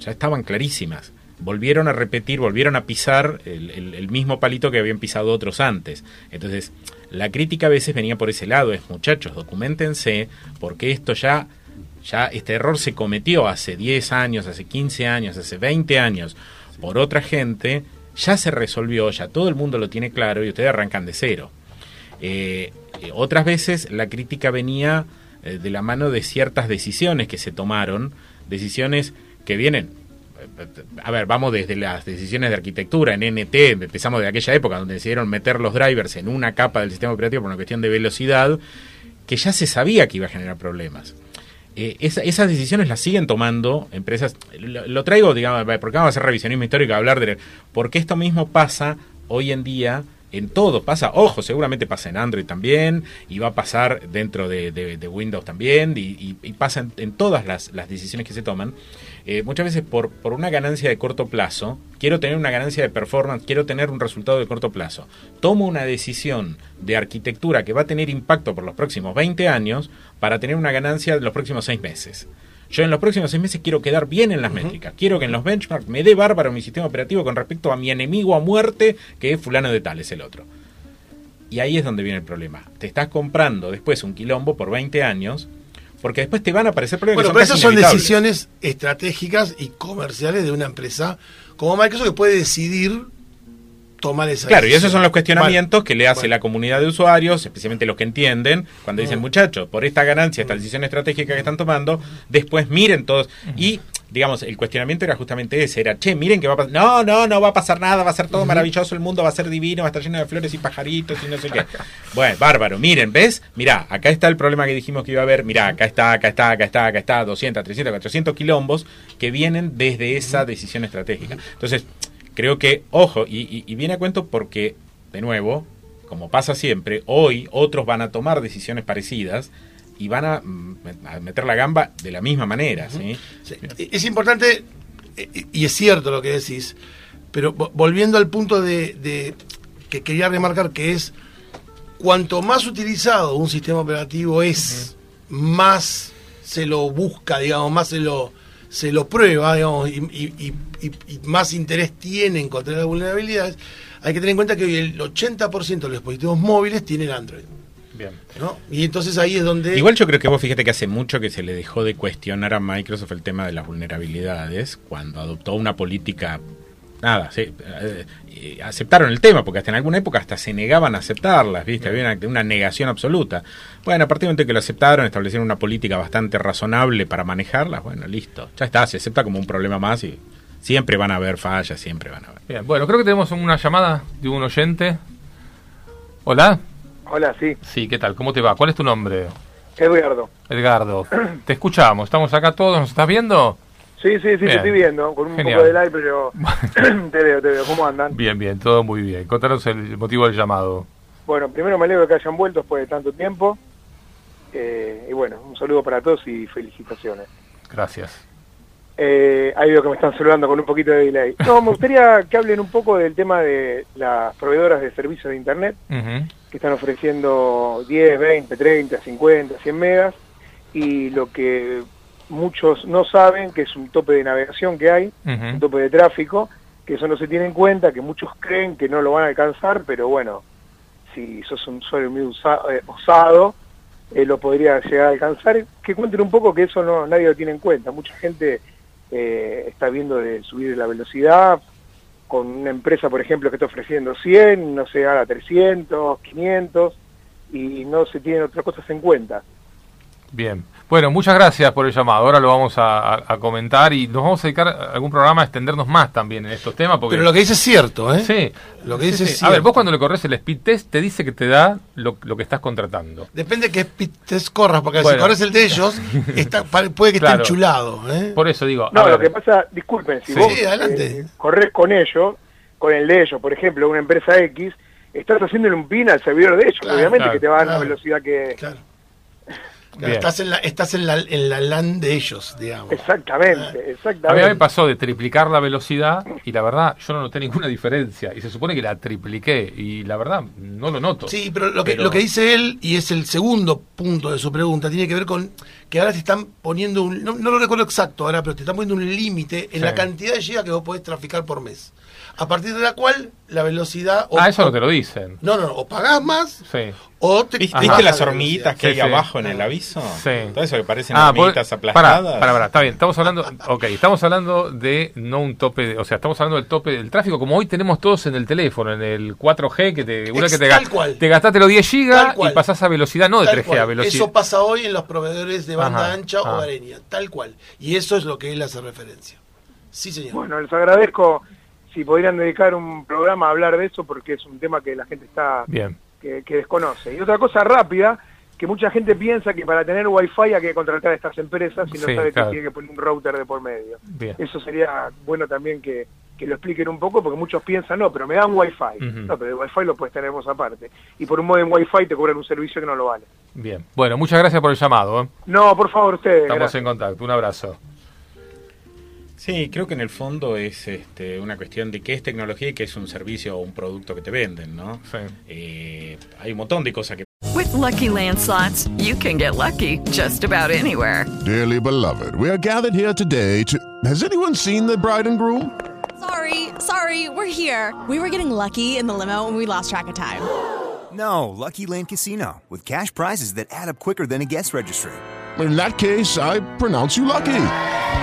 ya estaban clarísimas. Volvieron a repetir, volvieron a pisar el, mismo palito que habían pisado otros antes. Entonces, la crítica a veces venía por ese lado, es muchachos, documentense, porque esto ya, ya este error se cometió hace 10 años, hace 15 años, hace 20 años, por otra gente, ya se resolvió, ya todo el mundo lo tiene claro y ustedes arrancan de cero. Eh, eh, otras veces la crítica venía eh, de la mano de ciertas decisiones que se tomaron, decisiones que vienen a ver, vamos desde las decisiones de arquitectura en NT, empezamos de aquella época donde decidieron meter los drivers en una capa del sistema operativo por una cuestión de velocidad, que ya se sabía que iba a generar problemas. esas decisiones las siguen tomando empresas. Lo, traigo, digamos, porque vamos a hacer revisionismo histórico, a hablar de. Porque esto mismo pasa hoy en día en todo pasa, ojo, seguramente pasa en Android también, y va a pasar dentro de, Windows también, y, pasa en, todas las, decisiones que se toman. Eh, muchas veces por, por una ganancia de corto plazo, quiero tener una ganancia de performance, quiero tener un resultado de corto plazo. Tomo una decisión de arquitectura que va a tener impacto por los próximos 20 años para tener una ganancia de los próximos 6 meses. Yo en los próximos seis meses quiero quedar bien en las métricas. Quiero que en los benchmarks me dé bárbaro mi sistema operativo con respecto a mi enemigo a muerte, que es fulano de tal, es el otro. Y ahí es donde viene el problema. Te estás comprando después un quilombo por 20 años, porque después te van a aparecer problemas. Bueno, pero esas son decisiones estratégicas y comerciales de una empresa como Microsoft que puede decidir tomar esa Claro, y esos son los cuestionamientos que le hace la comunidad de usuarios, especialmente los que entienden, cuando dicen, muchachos, por esta ganancia, esta decisión estratégica que están tomando, después miren todos. Y, digamos, el cuestionamiento era justamente ese, era, che, miren que va a pasar. No, no, no va a pasar nada, va a ser todo maravilloso, el mundo va a ser divino, va a estar lleno de flores y pajaritos y no sé qué. Bueno, bárbaro, miren, ¿ves? Mirá, acá está el problema que dijimos que iba a haber, mirá, acá está, acá está, acá está, acá está, 200, 300, 400 quilombos que vienen desde esa decisión estratégica. Entonces, creo que, ojo, y, viene a cuento porque, de nuevo, como pasa siempre, hoy otros van a tomar decisiones parecidas y van a, mm, meter la gamba de la misma manera. ¿sí? Es importante, y es cierto lo que decís, pero volviendo al punto de, que quería remarcar que es, cuanto más utilizado un sistema operativo es, más se lo busca, digamos, más se lo se lo prueba, digamos, y, más interés tiene en encontrar las vulnerabilidades, hay que tener en cuenta que hoy el 80% de los dispositivos móviles tienen Android. Bien. ¿no? Y entonces ahí es donde... Igual yo creo que vos fíjate que hace mucho que se le dejó de cuestionar a Microsoft el tema de las vulnerabilidades cuando adoptó una política nada, sí, eh, aceptaron el tema, porque hasta en alguna época hasta se negaban a aceptarlas, ¿viste? Había una, negación absoluta. Bueno, a partir del momento que lo aceptaron, establecieron una política bastante razonable para manejarlas, bueno, listo, ya está, se acepta como un problema más y siempre van a haber fallas, siempre van a haber. Bien, bueno, creo que tenemos una llamada de un oyente. Hola. Hola, sí. Sí, ¿qué tal? ¿Cómo te va? ¿Cuál es tu nombre? Edgardo. Edgardo. Te escuchamos, estamos acá todos, ¿nos estás viendo? Sí, sí, sí, te estoy viendo, con un poco de like, pero te veo, te veo. ¿Cómo andan? Bien, bien, todo muy bien. Contanos el motivo del llamado. Bueno, primero me alegro que hayan vuelto después de tanto tiempo. Eh, y bueno, un saludo para todos y felicitaciones. Gracias. Eh, ahí veo que me están saludando con un poquito de delay. No, me gustaría que hablen un poco del tema de las proveedoras de servicios de Internet, que están ofreciendo 10, 20, 30, 50, 100 megas, y lo que muchos no saben que es un tope de navegación que hay, un tope de tráfico, que eso no se tiene en cuenta, que muchos creen que no lo van a alcanzar, pero bueno, si sos un usuario muy eh, osado, eh, lo podría llegar a alcanzar. Que cuenten un poco que eso no nadie lo tiene en cuenta. Mucha gente eh, está viendo de subir la velocidad con una empresa, por ejemplo, que está ofreciendo 100, no sé, ahora 300, 500, y no se tienen otras cosas en cuenta. Bien. Bueno, muchas gracias por el llamado. Ahora lo vamos a, comentar y nos vamos a dedicar a algún programa a extendernos más también en estos temas. Porque... Pero lo que dice es cierto, ¿eh? Sí. Lo que dice A ver, vos cuando le corres el speed test te dice que te da lo, que estás contratando. Depende de qué speed test corras, porque si corres el de ellos, está, puede que esté enchulado. ¿eh? Por eso digo. No, lo que pasa, disculpen, si vos eh, corres con ellos, con el de ellos, por ejemplo, una empresa X, estás haciéndole un pin al servidor de ellos. Obviamente que te va a dar la velocidad que estás en la, estás en la, en la LAN de ellos, digamos. Exactamente, exactamente. A mí me pasó de triplicar la velocidad y la verdad yo no noté ninguna diferencia. Y se supone que la tripliqué y la verdad no lo noto. Sí, pero lo que, lo que dice él, y es el segundo punto de su pregunta, tiene que ver con que ahora te están poniendo un, no, lo recuerdo exacto ahora, pero te están poniendo un límite en la cantidad de gigas que vos podés traficar por mes a partir de la cual la velocidad... ah, eso no te lo dicen. No, no, o pagás más sí. o te... ¿Viste las hormiguitas que hay abajo en el aviso? Sí. Todo eso que parecen ah, hormiguitas aplastadas. Para, para, está bien, estamos hablando, ok, estamos hablando de no un tope, o sea, estamos hablando del tope del tráfico como hoy tenemos todos en el teléfono, en el 4G, que te, una que te, tal cual. te gastaste los 10 gigas y pasás a velocidad no de 3G, a velocidad. Eso pasa hoy en los proveedores de banda ancha o areña, tal cual. Y eso es lo que él hace referencia. Sí, señor. Bueno, les agradezco si podrían dedicar un programa a hablar de eso porque es un tema que la gente está Bien. Que, desconoce. Y otra cosa rápida, que mucha gente piensa que para tener wifi hay que contratar a estas empresas y no sabe que tiene que poner un router de por medio. Eso sería bueno también que, lo expliquen un poco porque muchos piensan, no, pero me dan wifi. No, pero el wifi lo puedes tener vos aparte. Y por un modo en wifi te cobran un servicio que no lo vale. Bien. Bueno, muchas gracias por el llamado. ¿eh? No, por favor, ustedes. Estamos en contacto. Un abrazo. Sí, creo que en el fondo es este, una cuestión de qué es tecnología y qué es un servicio o un producto que te venden, ¿no? Sí. Eh, hay un montón de cosas que... With lucky landslots, you can get lucky just about anywhere. Dearly beloved, we are gathered here today to... Has anyone seen the bride and groom? Sorry, sorry, we're here. We were getting lucky in the limo and we lost track of time. No, Lucky Land Casino, with cash prizes that add up quicker than a guest registry. In that case, I pronounce you lucky.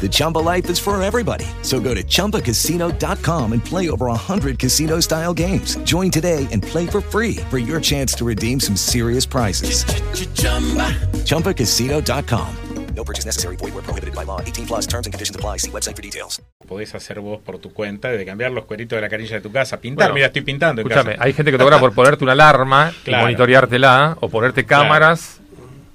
The Chumba life is for everybody. So go to ChumbaCasino.com and play over 100 casino style games. Join today and play for free for your chance to redeem some serious prizes. Ch-ch-chumba. ChumbaCasino.com. No purchase necessary. Void where prohibited by law. 18 plus terms and conditions apply. See website for details. Podés hacer vos por tu cuenta de cambiar los cueritos de la canilla de tu casa, pintar. Bueno, Mira, estoy pintando. escúchame, hay gente que te cobra por ponerte una alarma claro. y monitoreártela o ponerte cámaras. Claro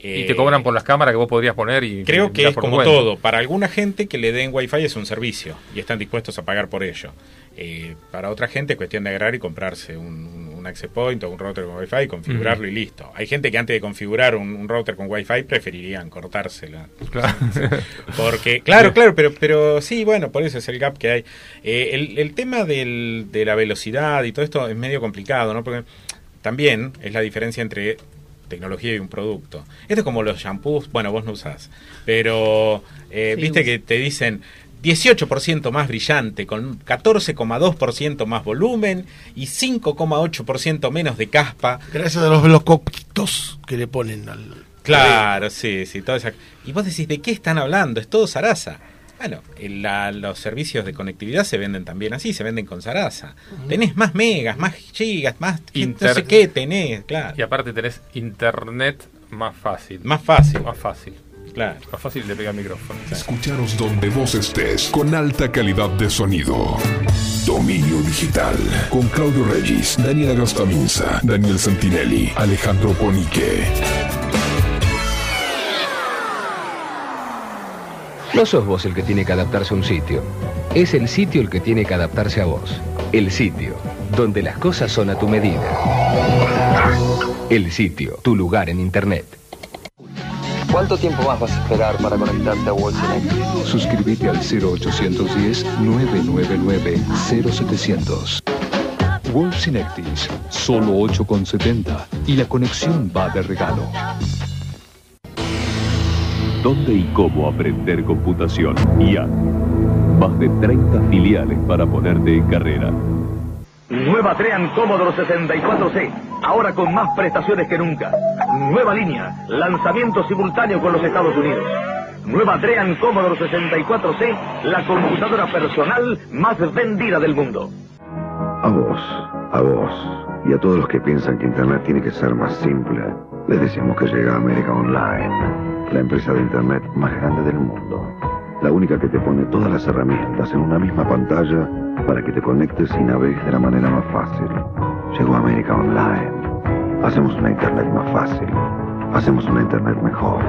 y te cobran por las cámaras que vos podrías poner y creo que es como todo. Para alguna gente que le den wifi es un servicio y están dispuestos a pagar por ello. Eh, para otra gente es cuestión de agarrar y comprarse un, access point o un router con wifi configurarlo y listo. Hay gente que antes de configurar un, router con wifi preferirían cortársela. Claro. porque claro claro pero pero sí bueno por eso es el gap que hay. Eh, el, el tema del, de la velocidad y todo esto es medio complicado no porque también es la diferencia entre tecnología y un producto. Esto es como los shampoos, bueno, vos no usás, pero eh, viste que te dicen 18% más brillante, con 14,2% más volumen y 5,8% menos de caspa. Gracias a los, los coquitos que le ponen al... Claro, sí, sí, todo esa... Y vos decís, ¿de qué están hablando? Es todo Sarasa. Bueno, los servicios de conectividad se venden también así, se venden con Sarasa. Tenés más megas, más gigas, más no sé qué tenés, claro. Y aparte tenés internet más fácil. Más fácil. Más fácil. Claro. Más fácil de pegar el micrófono. Escucharos donde vos estés, con alta calidad de sonido. Dominio Digital. Con Claudio Regis, Daniela Gastaminza, Daniel Santinelli, Alejandro Ponique. No sos vos el que tiene que adaptarse a un sitio. Es el sitio el que tiene que adaptarse a vos. El sitio, donde las cosas son a tu medida. El sitio, tu lugar en Internet. ¿Cuánto tiempo más vas a esperar para conectarte a Wolfenect? Suscríbete al 0810-999-0700. Wolfsinectis, solo 8,70 y la conexión va de regalo. ¿Dónde y cómo aprender computación? IA. Más de 30 filiales para ponerte en carrera. Nueva Trean Commodore 64C, ahora con más prestaciones que nunca. Nueva línea, lanzamiento simultáneo con los Estados Unidos. Nueva Trean Commodore 64C, la computadora personal más vendida del mundo. A vos, a vos y a todos los que piensan que Internet tiene que ser más simple, les decimos que llega América Online, la empresa de Internet más grande del mundo. La única que te pone todas las herramientas en una misma pantalla para que te conectes y navegues de la manera más fácil. Llegó América Online. Hacemos una Internet más fácil. Hacemos una Internet mejor.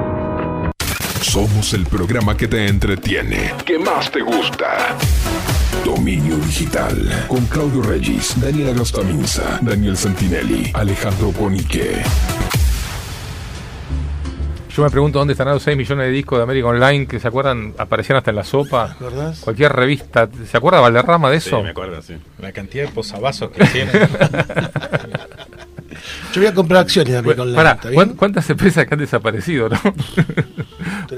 Somos el programa que te entretiene, que más te gusta. Dominio Digital. Con Claudio Regis, Daniela Gastaminza, Daniel Santinelli, Alejandro Ponique. Yo me pregunto dónde estarán los 6 millones de discos de América Online que se acuerdan, aparecían hasta en la sopa. acordás? Cualquier revista. ¿Se acuerda Valderrama de eso? Sí, me acuerdo, sí. La cantidad de posavasos que tiene. Yo voy a comprar acciones de América Online. Pará, ¿está bien? ¿cuán- ¿cuántas empresas que han desaparecido, no?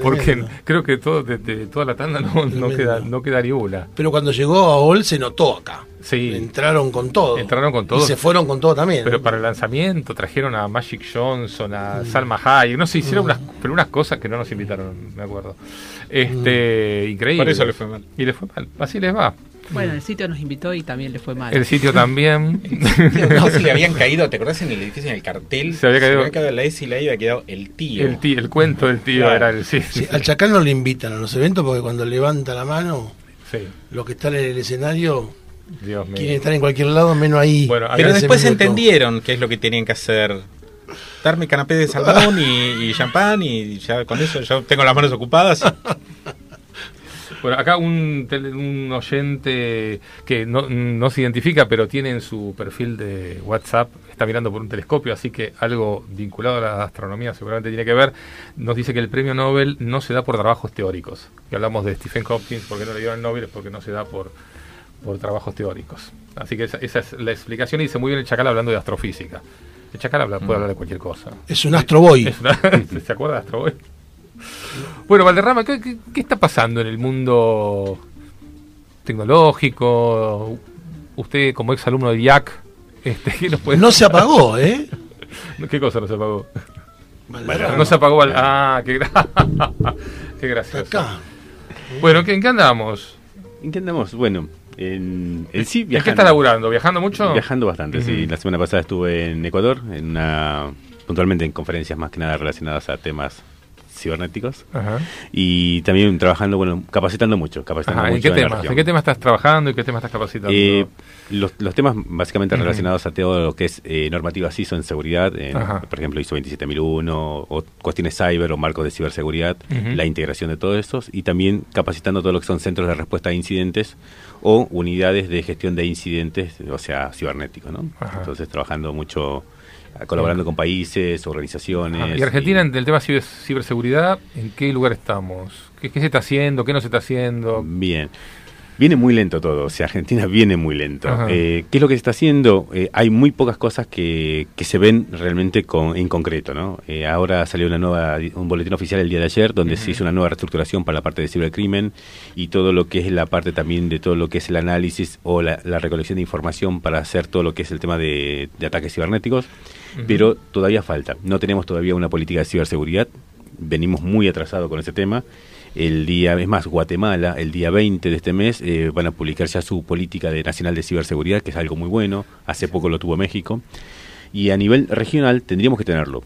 Porque creo que todo, de, de toda la tanda no, no, queda, no queda ni una. Pero cuando llegó a OL se notó acá. Sí. Entraron con todo. Entraron con todo. Y se fueron con todo también. Pero ¿no? para el lanzamiento trajeron a Magic Johnson, a Salma Hayek, no sé, hicieron Mm. unas, pero unas cosas que no nos invitaron, me acuerdo. Este, increíble. Por eso le fue mal. Y le fue mal. Así les va. Bueno, el sitio nos invitó y también le fue mal. El sitio también. No, se le habían caído, ¿te acordás en el edificio, en el cartel? Se había caído- la S y la I había quedado el tío. El, tío, el cuento del tío Claro. era el sí. Sí, al Chacal no le invitan a los eventos porque cuando levanta la mano, Sí. los que están en el escenario Dios mío. quieren estar en cualquier lado menos ahí. Bueno, Pero después minuto. entendieron qué es lo que tenían que hacer. Darme canapé de salmón y, y champán y ya con eso yo tengo las manos ocupadas. Bueno, acá un, tele- un oyente que no, no se identifica, pero tiene en su perfil de WhatsApp, está mirando por un telescopio, así que algo vinculado a la astronomía seguramente tiene que ver. Nos dice que el premio Nobel no se da por trabajos teóricos. Que hablamos de Stephen Hopkins, porque no le dieron el Nobel, es porque no se da por, por trabajos teóricos. Así que esa, esa es la explicación y dice muy bien el Chacal hablando de astrofísica. El Chacal habla- puede hablar de cualquier cosa. Es un astroboy. ¿Se acuerda de Astro Boy? Bueno, Valderrama, ¿qué, qué, qué está pasando en el mundo tecnológico? Usted, como ex alumno de IAC, este, ¿qué nos puede No se apagó, ¿eh? ¿Qué cosa no se apagó? Valderrama. No se apagó. Val- Ah, qué, gra- qué gracioso. Acá. Bueno, ¿qué- ¿en qué andamos? ¿En qué andamos? Bueno, en, en sí ¿En qué viajando. está laburando? ¿Viajando mucho? Viajando bastante, sí. Ujú. La semana pasada estuve en Ecuador, en una, puntualmente en conferencias más que nada relacionadas a temas cibernéticos. Ajá. Y también trabajando, bueno, capacitando mucho. Capacitando Ajá, ¿En qué temas? región. ¿En qué temas estás trabajando y qué temas estás capacitando? Eh, los, los temas básicamente relacionados a todo lo que es eh, normativas ISO en seguridad, en, por ejemplo ISO 27001 o cuestiones cyber o marcos de ciberseguridad, la integración de todos estos y también capacitando todo lo que son centros de respuesta a incidentes o unidades de gestión de incidentes, o sea, cibernéticos, ¿no? Ajá. Entonces trabajando mucho, colaborando con países, organizaciones. ¿Y Argentina en el tema ciber- ciberseguridad, en qué lugar estamos? ¿Qué, qué se está haciendo? ¿Qué no se está haciendo? Bien. Viene muy lento todo, o sea, Argentina viene muy lento. Eh, ¿Qué es lo que se está haciendo? Eh, hay muy pocas cosas que, que se ven realmente con, en concreto, ¿no? Eh, ahora salió una nueva, un boletín oficial el día de ayer donde se hizo una nueva reestructuración para la parte de cibercrimen y todo lo que es la parte también de todo lo que es el análisis o la, la recolección de información para hacer todo lo que es el tema de, de ataques cibernéticos, Pero todavía falta. No tenemos todavía una política de ciberseguridad, venimos muy atrasados con ese tema. El día, es más, Guatemala, el día 20 de este mes, eh, van a publicar ya su política de nacional de ciberseguridad, que es algo muy bueno. Hace poco lo tuvo México. Y a nivel regional tendríamos que tenerlo.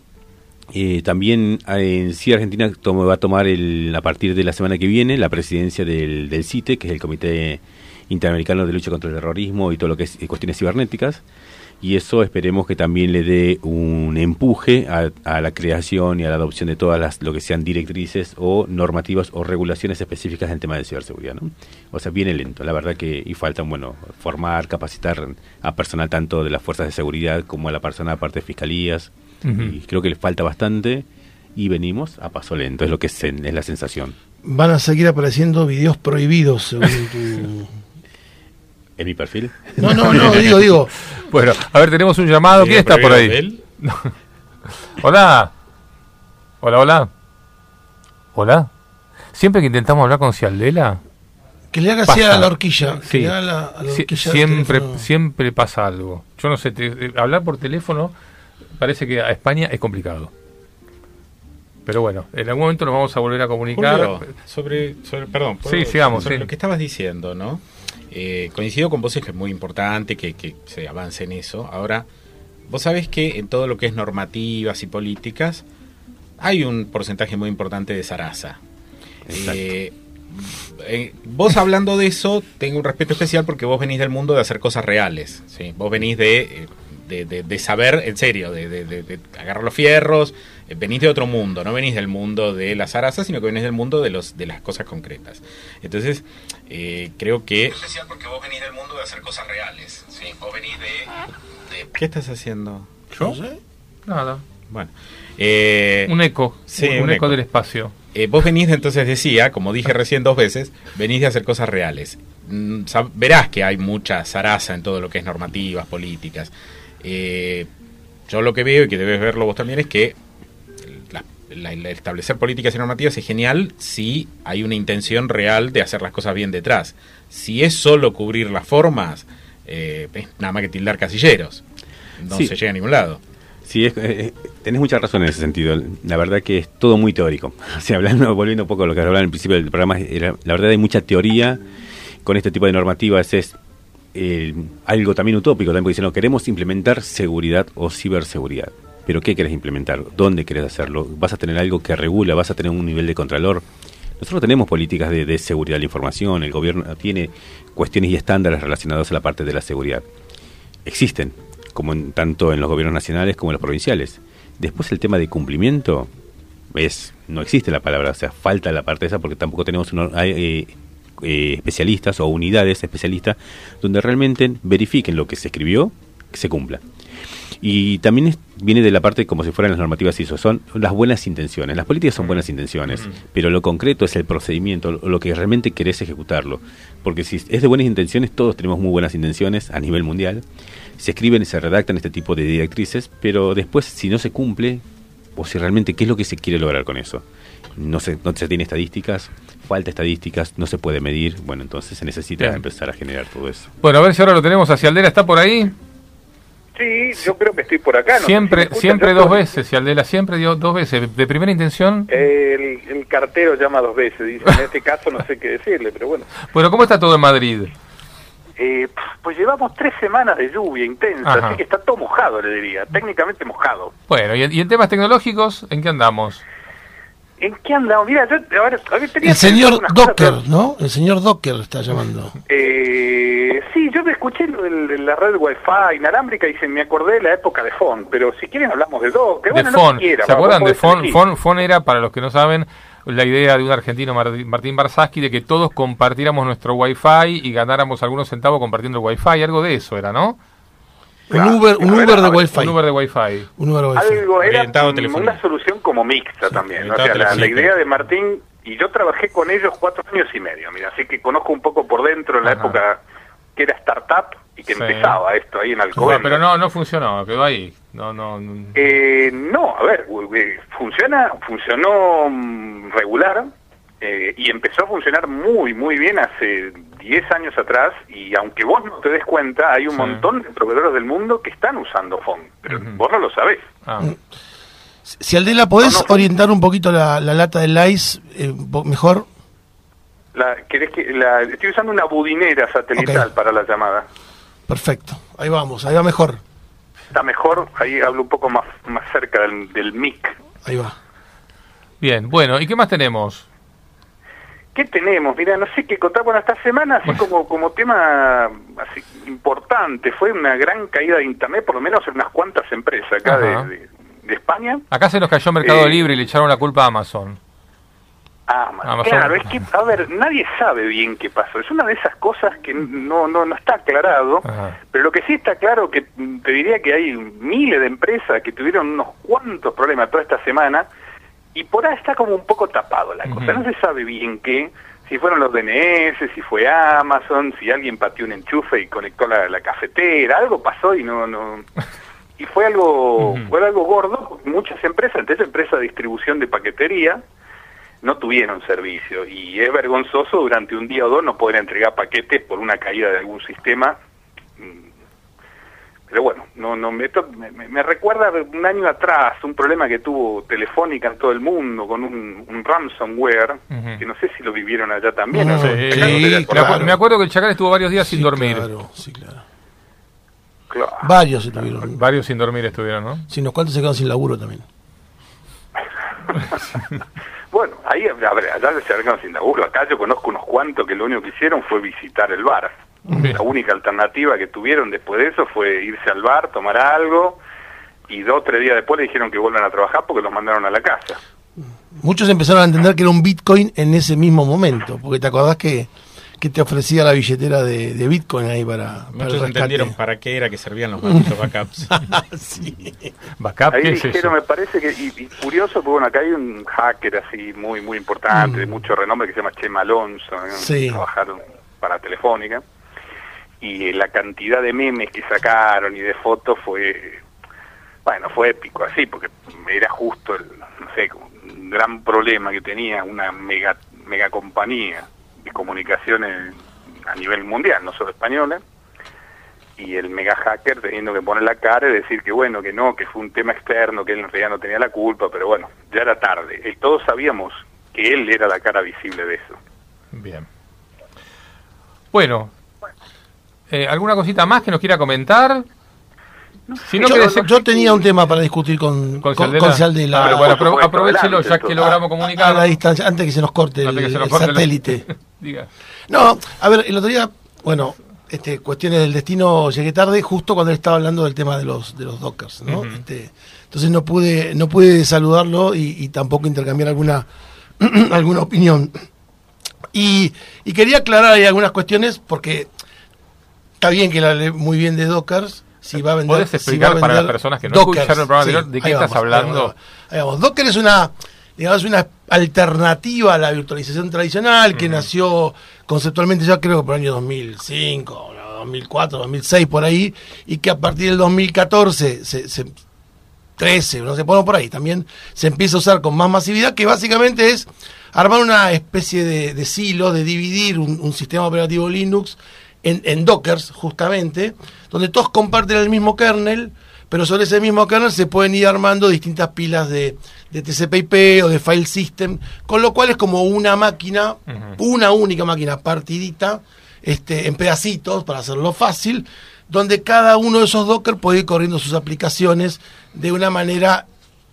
Eh, también eh, en sí Argentina toma- va a tomar el, a partir de la semana que viene la presidencia del, del CITE, que es el Comité Interamericano de Lucha contra el Terrorismo y todo lo que es eh, cuestiones cibernéticas. Y eso esperemos que también le dé un empuje a, a la creación y a la adopción de todas las lo que sean directrices o normativas o regulaciones específicas en tema de ciberseguridad. ¿no? O sea, viene lento, la verdad que y faltan, bueno, formar, capacitar a personal tanto de las fuerzas de seguridad como a la persona aparte de fiscalías. Y creo que le falta bastante y venimos a paso lento, es lo que es, es la sensación. Van a seguir apareciendo videos prohibidos según tu... ¿En mi perfil? No, no, no, digo, digo. Bueno, a ver, tenemos un llamado. ¿Quién está por ahí? hola. Hola, hola. Hola. Siempre que intentamos hablar con Cialdela, Que le haga así a la horquilla. que le haga la- a la Sie- horquilla siempre, siempre pasa algo. Yo no sé, te- eh, hablar por teléfono parece que a España es complicado. Pero bueno, en algún momento nos vamos a volver a comunicar. Julio, sobre, sobre, perdón, Sí, ¿puedo- sigamos, sobre sí. lo que estabas diciendo, ¿no? Eh, coincido con vos es que es muy importante que, que se avance en eso. Ahora, vos sabés que en todo lo que es normativas y políticas hay un porcentaje muy importante de zaraza. Eh, eh, vos hablando de eso, tengo un respeto especial porque vos venís del mundo de hacer cosas reales. ¿sí? Vos venís de, de, de- de saber, en serio, de agarrar los fierros. Eh, venís de otro mundo, no venís del mundo de la zaraza, sino que venís del mundo de, los, de las cosas concretas. Entonces, eh, creo que... Especial porque vos venís del mundo de hacer cosas reales. ¿sí? Vos venís de... ¿Qué estás haciendo? ¿Yo? Nada. Bueno. eh, Un eco, sí, un, eco, del espacio. eh, vos venís, de- entonces decía, como dije recién dos veces, venís de hacer cosas reales. Mm, sab- verás que hay mucha zaraza en todo lo que es normativas, políticas. Eh, yo lo que veo, y que debes verlo vos también, es que la- la- la establecer políticas y normativas es genial si hay una intención real de hacer las cosas bien detrás. Si es solo cubrir las formas, eh, es nada más que tildar casilleros. No Sí. se llega a ningún lado. Sí, es, eh, tenés mucha razón en ese sentido. La verdad que es todo muy teórico. O sea, hablando, volviendo un poco a lo que hablaba al principio del programa, era- la verdad hay mucha teoría con este tipo de normativas. Es eh, algo también utópico, también porque dicen, no, queremos implementar seguridad o ciberseguridad. Pero ¿qué querés implementar? ¿Dónde querés hacerlo? ¿Vas a tener algo que regula? ¿Vas a tener un nivel de contralor? Nosotros tenemos políticas de, seguridad de la información, el gobierno tiene cuestiones y estándares relacionados a la parte de la seguridad. Existen, como en, tanto en los gobiernos nacionales como en los provinciales. Después el tema de cumplimiento es no existe la palabra, o sea, falta la parte esa porque tampoco tenemos hay, eh, eh, especialistas o unidades especialistas donde realmente verifiquen lo que se escribió, se cumpla. Y también es- viene de la parte como si fueran las normativas ISO, son las buenas intenciones. Las políticas son buenas intenciones, pero lo concreto es el procedimiento, lo lo que realmente querés ejecutarlo. Porque si es de buenas intenciones, todos tenemos muy buenas intenciones a nivel mundial. Se escriben y se redactan este tipo de directrices, pero después si no se cumple, o si realmente qué es lo que se quiere lograr con eso. No se, no se tiene estadísticas, falta estadísticas, no se puede medir, bueno, entonces se necesita Bien. empezar a generar todo eso. Bueno, a ver si ahora lo tenemos hacia Aldera. ¿Está por ahí? Sí, yo creo que estoy por acá. no si siempre siempre dos estoy- veces. Si Aldera siempre dio dos veces. De primera intención. El, el cartero llama dos veces, dice. En este caso no sé qué decirle, pero bueno. Bueno, ¿cómo está todo en Madrid? Eh, pues llevamos tres semanas de lluvia intensa, Ajá. así que está todo mojado, le diría. Técnicamente mojado. Bueno, ¿y, en- y en temas tecnológicos en qué andamos? ¿En qué andamos? Mira, yo a ver, a ver, tenía El señor cosas, Docker, ¿no? El señor Docker está llamando. Eh, sí, yo me escuché de la red Wi-Fi inalámbrica y se me acordé de la época de FON, pero si quieren hablamos de Docker. de bueno, FON. no quiera, ¿Se acuerdan de FON? FON? FON era, para los que no saben, la idea de un argentino, Mar- Martín Barsaski, de que todos compartiéramos nuestro Wi-Fi y ganáramos algunos centavos compartiendo el Wi-Fi. Algo de eso era, ¿no? Un Uber, un Uber de Wi-Fi. Un Uber de Wi-Fi. Un Uber de Wi-Fi. Algo era una solución como mixta también. ¿no? O sea, la, la idea de Martín, y yo trabajé con ellos cuatro años y medio, mira, así que conozco un poco por dentro en la Ajá. época que era startup y que Sí. empezaba esto ahí en Alcobendas. pero no, no funcionó, quedó ahí. No, no, no. Eh, no, a ver, eh, funciona, funcionó mm, regular eh, y empezó a funcionar muy, muy bien hace 10 años atrás y aunque vos no te des cuenta, hay un Sí. montón de proveedores del mundo que están usando phone, pero vos no lo sabés. Ah. Si Aldela, ¿podés orientar un poquito la, la lata del ICE eh, mejor? La, ¿querés que la, estoy usando una budinera satelital para la llamada. Perfecto. Ahí vamos, ahí va mejor. Está mejor, ahí hablo un poco más, más cerca del, del mic. Ahí va. Bien, bueno, ¿y qué más tenemos? ¿Qué tenemos? Mira, no sé qué contar. Bueno, esta semana, así como, como tema así, importante, fue una gran caída de Internet, por lo menos en unas cuantas empresas acá de, de- de España. Acá se nos cayó Mercado Eh, Libre y le echaron la culpa a Amazon. Ah, Amazon. claro, es que, a ver, nadie sabe bien qué pasó. Es una de esas cosas que no, no, no está aclarado, pero lo que sí está claro que te diría que hay miles de empresas que tuvieron unos cuantos problemas toda esta semana y por ahí está como un poco tapado la cosa. No se sabe bien qué, si fueron los DNS, si fue Amazon, si alguien pateó un enchufe y conectó la, la cafetera, algo pasó y no... no. Y fue algo, fue algo gordo, muchas empresas, entre esas empresas de distribución de paquetería, no tuvieron servicio. Y es vergonzoso durante un día o dos no poder entregar paquetes por una caída de algún sistema mm, pero bueno, no, no me, me, recuerda un año atrás un problema que tuvo Telefónica en todo el mundo con un, ransomware, que no sé si lo vivieron allá también. me acuerdo que el Chacal estuvo varios días sin dormir. Claro, sí, claro. Varios estuvieron. Varios sin dormir estuvieron, ¿no? Sí, unos cuantos se quedaron sin laburo también. bueno, ahí allá se quedaron sin laburo. Acá yo conozco unos cuantos que lo único que hicieron fue visitar el bar. La única alternativa que tuvieron después de eso fue irse al bar, tomar algo, y dos o tres días después le dijeron que vuelvan a trabajar porque los mandaron a la casa. Muchos empezaron a entender que era un Bitcoin en ese mismo momento, porque te acordás que, te ofrecía la billetera de, Bitcoin ahí para, Muchos entendieron para qué era que servían los malditos backups. sí. ahí dijeron, me parece que, y, curioso, porque bueno, acá hay un hacker así muy muy importante, de mm. mucho renombre, que se llama Chema Alonso, trabajaron para Telefónica y la cantidad de memes que sacaron y de fotos fue, bueno, fue épico así, porque era justo, el, no sé, un gran problema que tenía una mega, mega compañía de comunicaciones a nivel mundial, no solo española, y el mega hacker teniendo que poner la cara y decir que bueno, que no, que fue un tema externo, que él en realidad no tenía la culpa, pero bueno, ya era tarde. Y todos sabíamos que él era la cara visible de eso. Bien. Bueno, eh, ¿Alguna cosita más que nos quiera comentar? Si no yo, yo, tenía un tema para discutir con, con, Cialdela. Ah, bueno, aprovechelo ya que logramos comunicar. A la distancia, antes que se nos corte el, satélite. No, a ver, el otro día, bueno, este, cuestiones del destino, llegué tarde justo cuando él estaba hablando del tema de los de los dockers, ¿no? este, entonces no pude no pude saludarlo y, y tampoco intercambiar alguna alguna opinión. Y, y quería aclarar ahí algunas cuestiones porque Está bien que la hable muy bien de Dockers. Si va a vender, ¿Puedes explicar para las personas que no escucharon el programa de qué estás hablando? Docker es una, digamos, una alternativa a la virtualización tradicional que nació conceptualmente ya creo que por el año 2005, 2004, 2006 por ahí, y que a partir del 2014 se, 13, no sé, bueno, por ahí también se empieza a usar con más masividad, que básicamente es armar una especie de, silo, de dividir un sistema operativo Linux en, Dockers, justamente, donde todos comparten el mismo kernel, pero sobre ese mismo kernel se pueden ir armando distintas pilas de, de TCP/IP o de file system, con lo cual es como una máquina, una única máquina partidita, este, en pedacitos, para hacerlo fácil, donde cada uno de esos Docker puede ir corriendo sus aplicaciones de una manera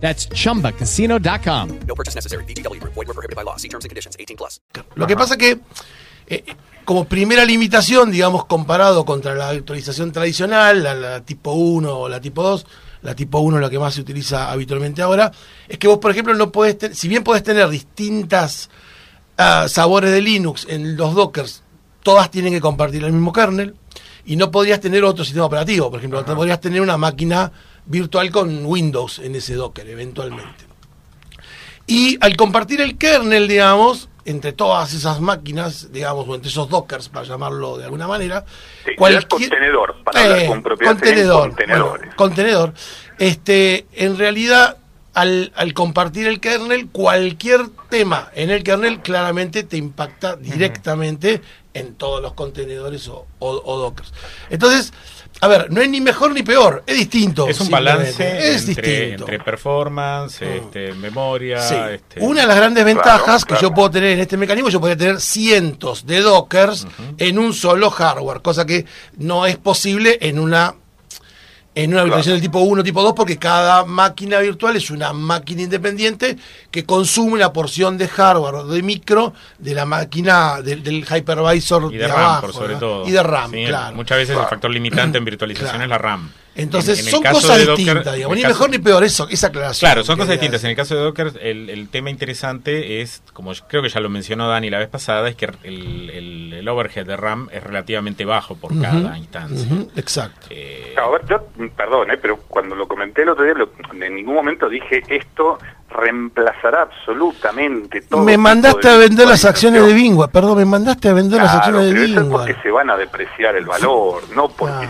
That's chumbacasino.com. No purchase necessary. BGW. Void were prohibited by law. See terms and conditions 18 plus. Lo que pasa que eh, como primera limitación, digamos, comparado contra la virtualización tradicional, la, tipo 1 o la tipo 2, la tipo 1 es la que más se utiliza habitualmente ahora, es que vos, por ejemplo, no podés, si bien podés tener distintas uh, sabores de Linux en los Dockers, todas tienen que compartir el mismo kernel y no podrías tener otro sistema operativo. Por ejemplo, no podrías tener una máquina virtual con Windows en ese Docker eventualmente. Y al compartir el kernel, digamos, entre todas esas máquinas, digamos, o entre esos dockers, para llamarlo de alguna manera, cualquier contenedor, para eh, con contenedor, contenedor. Este, en realidad, al, al, compartir el kernel, cualquier tema en el kernel claramente te impacta directamente en todos los contenedores o, o dockers. Entonces, a ver, no es ni mejor ni peor, es distinto. Es un balance entre, entre, performance, mm. este, memoria. Este, Una de las grandes ventajas que yo puedo tener en este mecanismo, yo podría tener cientos de dockers en un solo hardware, cosa que no es posible en una en una habitación del tipo 1, tipo 2, porque cada máquina virtual es una máquina independiente que consume una porción de hardware o de micro de la máquina del, hypervisor y de, RAM, por sobre todo. Y de RAM, claro. Muchas veces el factor limitante en virtualización es la RAM. Entonces, En- en el son cosas Docker, distintas, en digamos. Ni caso- mejor ni peor, eso, esa aclaración. Claro, son cosas distintas. decir. En el caso de Docker, el, el tema interesante es, como yo creo que ya lo mencionó Dani la vez pasada, es que el, el- el overhead de RAM es relativamente bajo por cada instancia. Exacto. No, a ver, yo, perdón, eh, pero cuando lo comenté el otro día, lo- en ningún momento dije esto reemplazará absolutamente todo. Me mandaste a vender las acciones de Bingwar, perdón, me mandaste a vender las acciones de eso es porque se van a depreciar el valor, no porque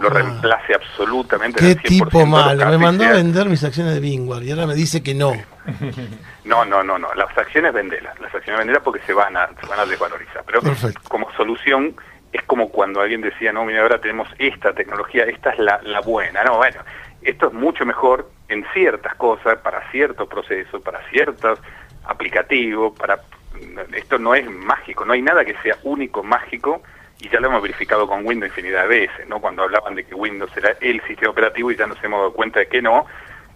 lo reemplace absolutamente. Qué en el 100% tipo malo, me mandó a vender mis acciones de Bingwar y ahora me dice que no. No, no, no, no. Las acciones vendelas. Las acciones vendelas porque se van a, se van a desvalorizar. Pero Perfecto. como solución es como cuando alguien decía, no, mira, ahora tenemos esta tecnología, esta es la, la buena. No, bueno, esto es mucho mejor en ciertas cosas, para ciertos procesos, para ciertos aplicativos, para... Esto no es mágico, no hay nada que sea único, mágico, y ya lo hemos verificado con Windows infinidad de veces, ¿no? Cuando hablaban de que Windows era el sistema operativo y ya nos hemos dado cuenta de que no,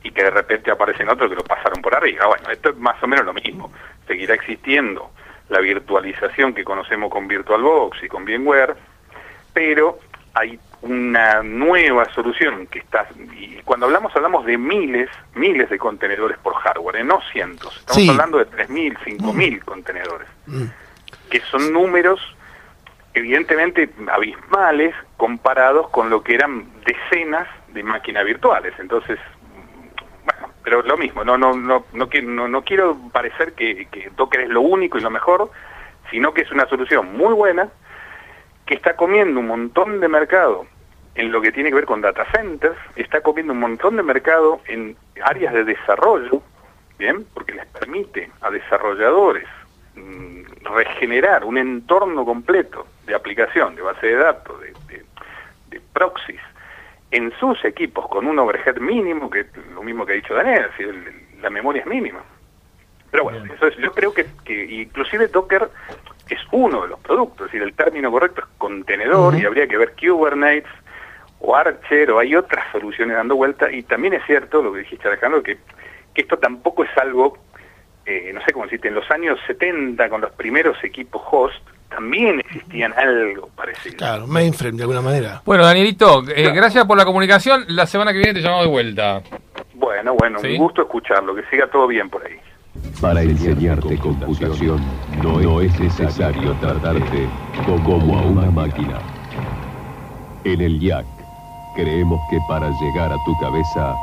y que de repente aparecen otros que lo pasaron por arriba. Bueno, esto es más o menos lo mismo. Seguirá existiendo la virtualización que conocemos con VirtualBox y con VMware, pero hay una nueva solución que está y cuando hablamos hablamos de miles miles de contenedores por hardware ¿eh? no cientos estamos Sí. hablando de 3.000 5.000 contenedores que son números evidentemente abismales comparados con lo que eran decenas de máquinas virtuales entonces bueno pero lo mismo no no no no, no, no quiero parecer que, que Docker es lo único y lo mejor sino que es una solución muy buena que está comiendo un montón de mercado en lo que tiene que ver con data centers, está comiendo un montón de mercado en áreas de desarrollo, ¿bien? Porque les permite a desarrolladores mm, regenerar un entorno completo de aplicación, de base de datos, de, de- de proxies, en sus equipos con un overhead mínimo, que es lo mismo que ha dicho Daniel, el- la memoria es mínima. Pero bueno, eso es, yo creo que, que inclusive Docker es uno de los productos, es decir, el término correcto es contenedor y habría que ver Kubernetes o Archer o hay otras soluciones dando vuelta y también es cierto lo que dijiste Alejandro que, que esto tampoco es algo, eh, no sé cómo decirte, en los años 70 con los primeros equipos host también existían algo parecido. Claro, mainframe de alguna manera. Bueno, Danielito, eh, gracias por la comunicación. La semana que viene te llamamos de vuelta. Bueno, bueno, ¿Sí? un gusto escucharlo, que siga todo bien por ahí. Para enseñarte computación no es necesario tratarte como a una máquina. En el IAC creemos que para llegar a tu cabeza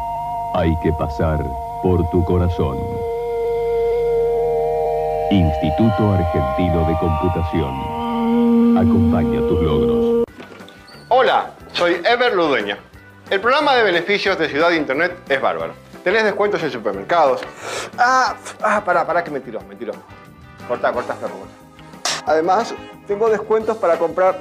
hay que pasar por tu corazón. Instituto Argentino de Computación. Acompaña tus logros. Hola, soy Ever Ludueña. El programa de beneficios de Ciudad de Internet es bárbaro. Tenés descuentos en supermercados. Ah, ah, pará, pará que me tiró, me tiró. Corta, corta, perro. Además, tengo descuentos para comprar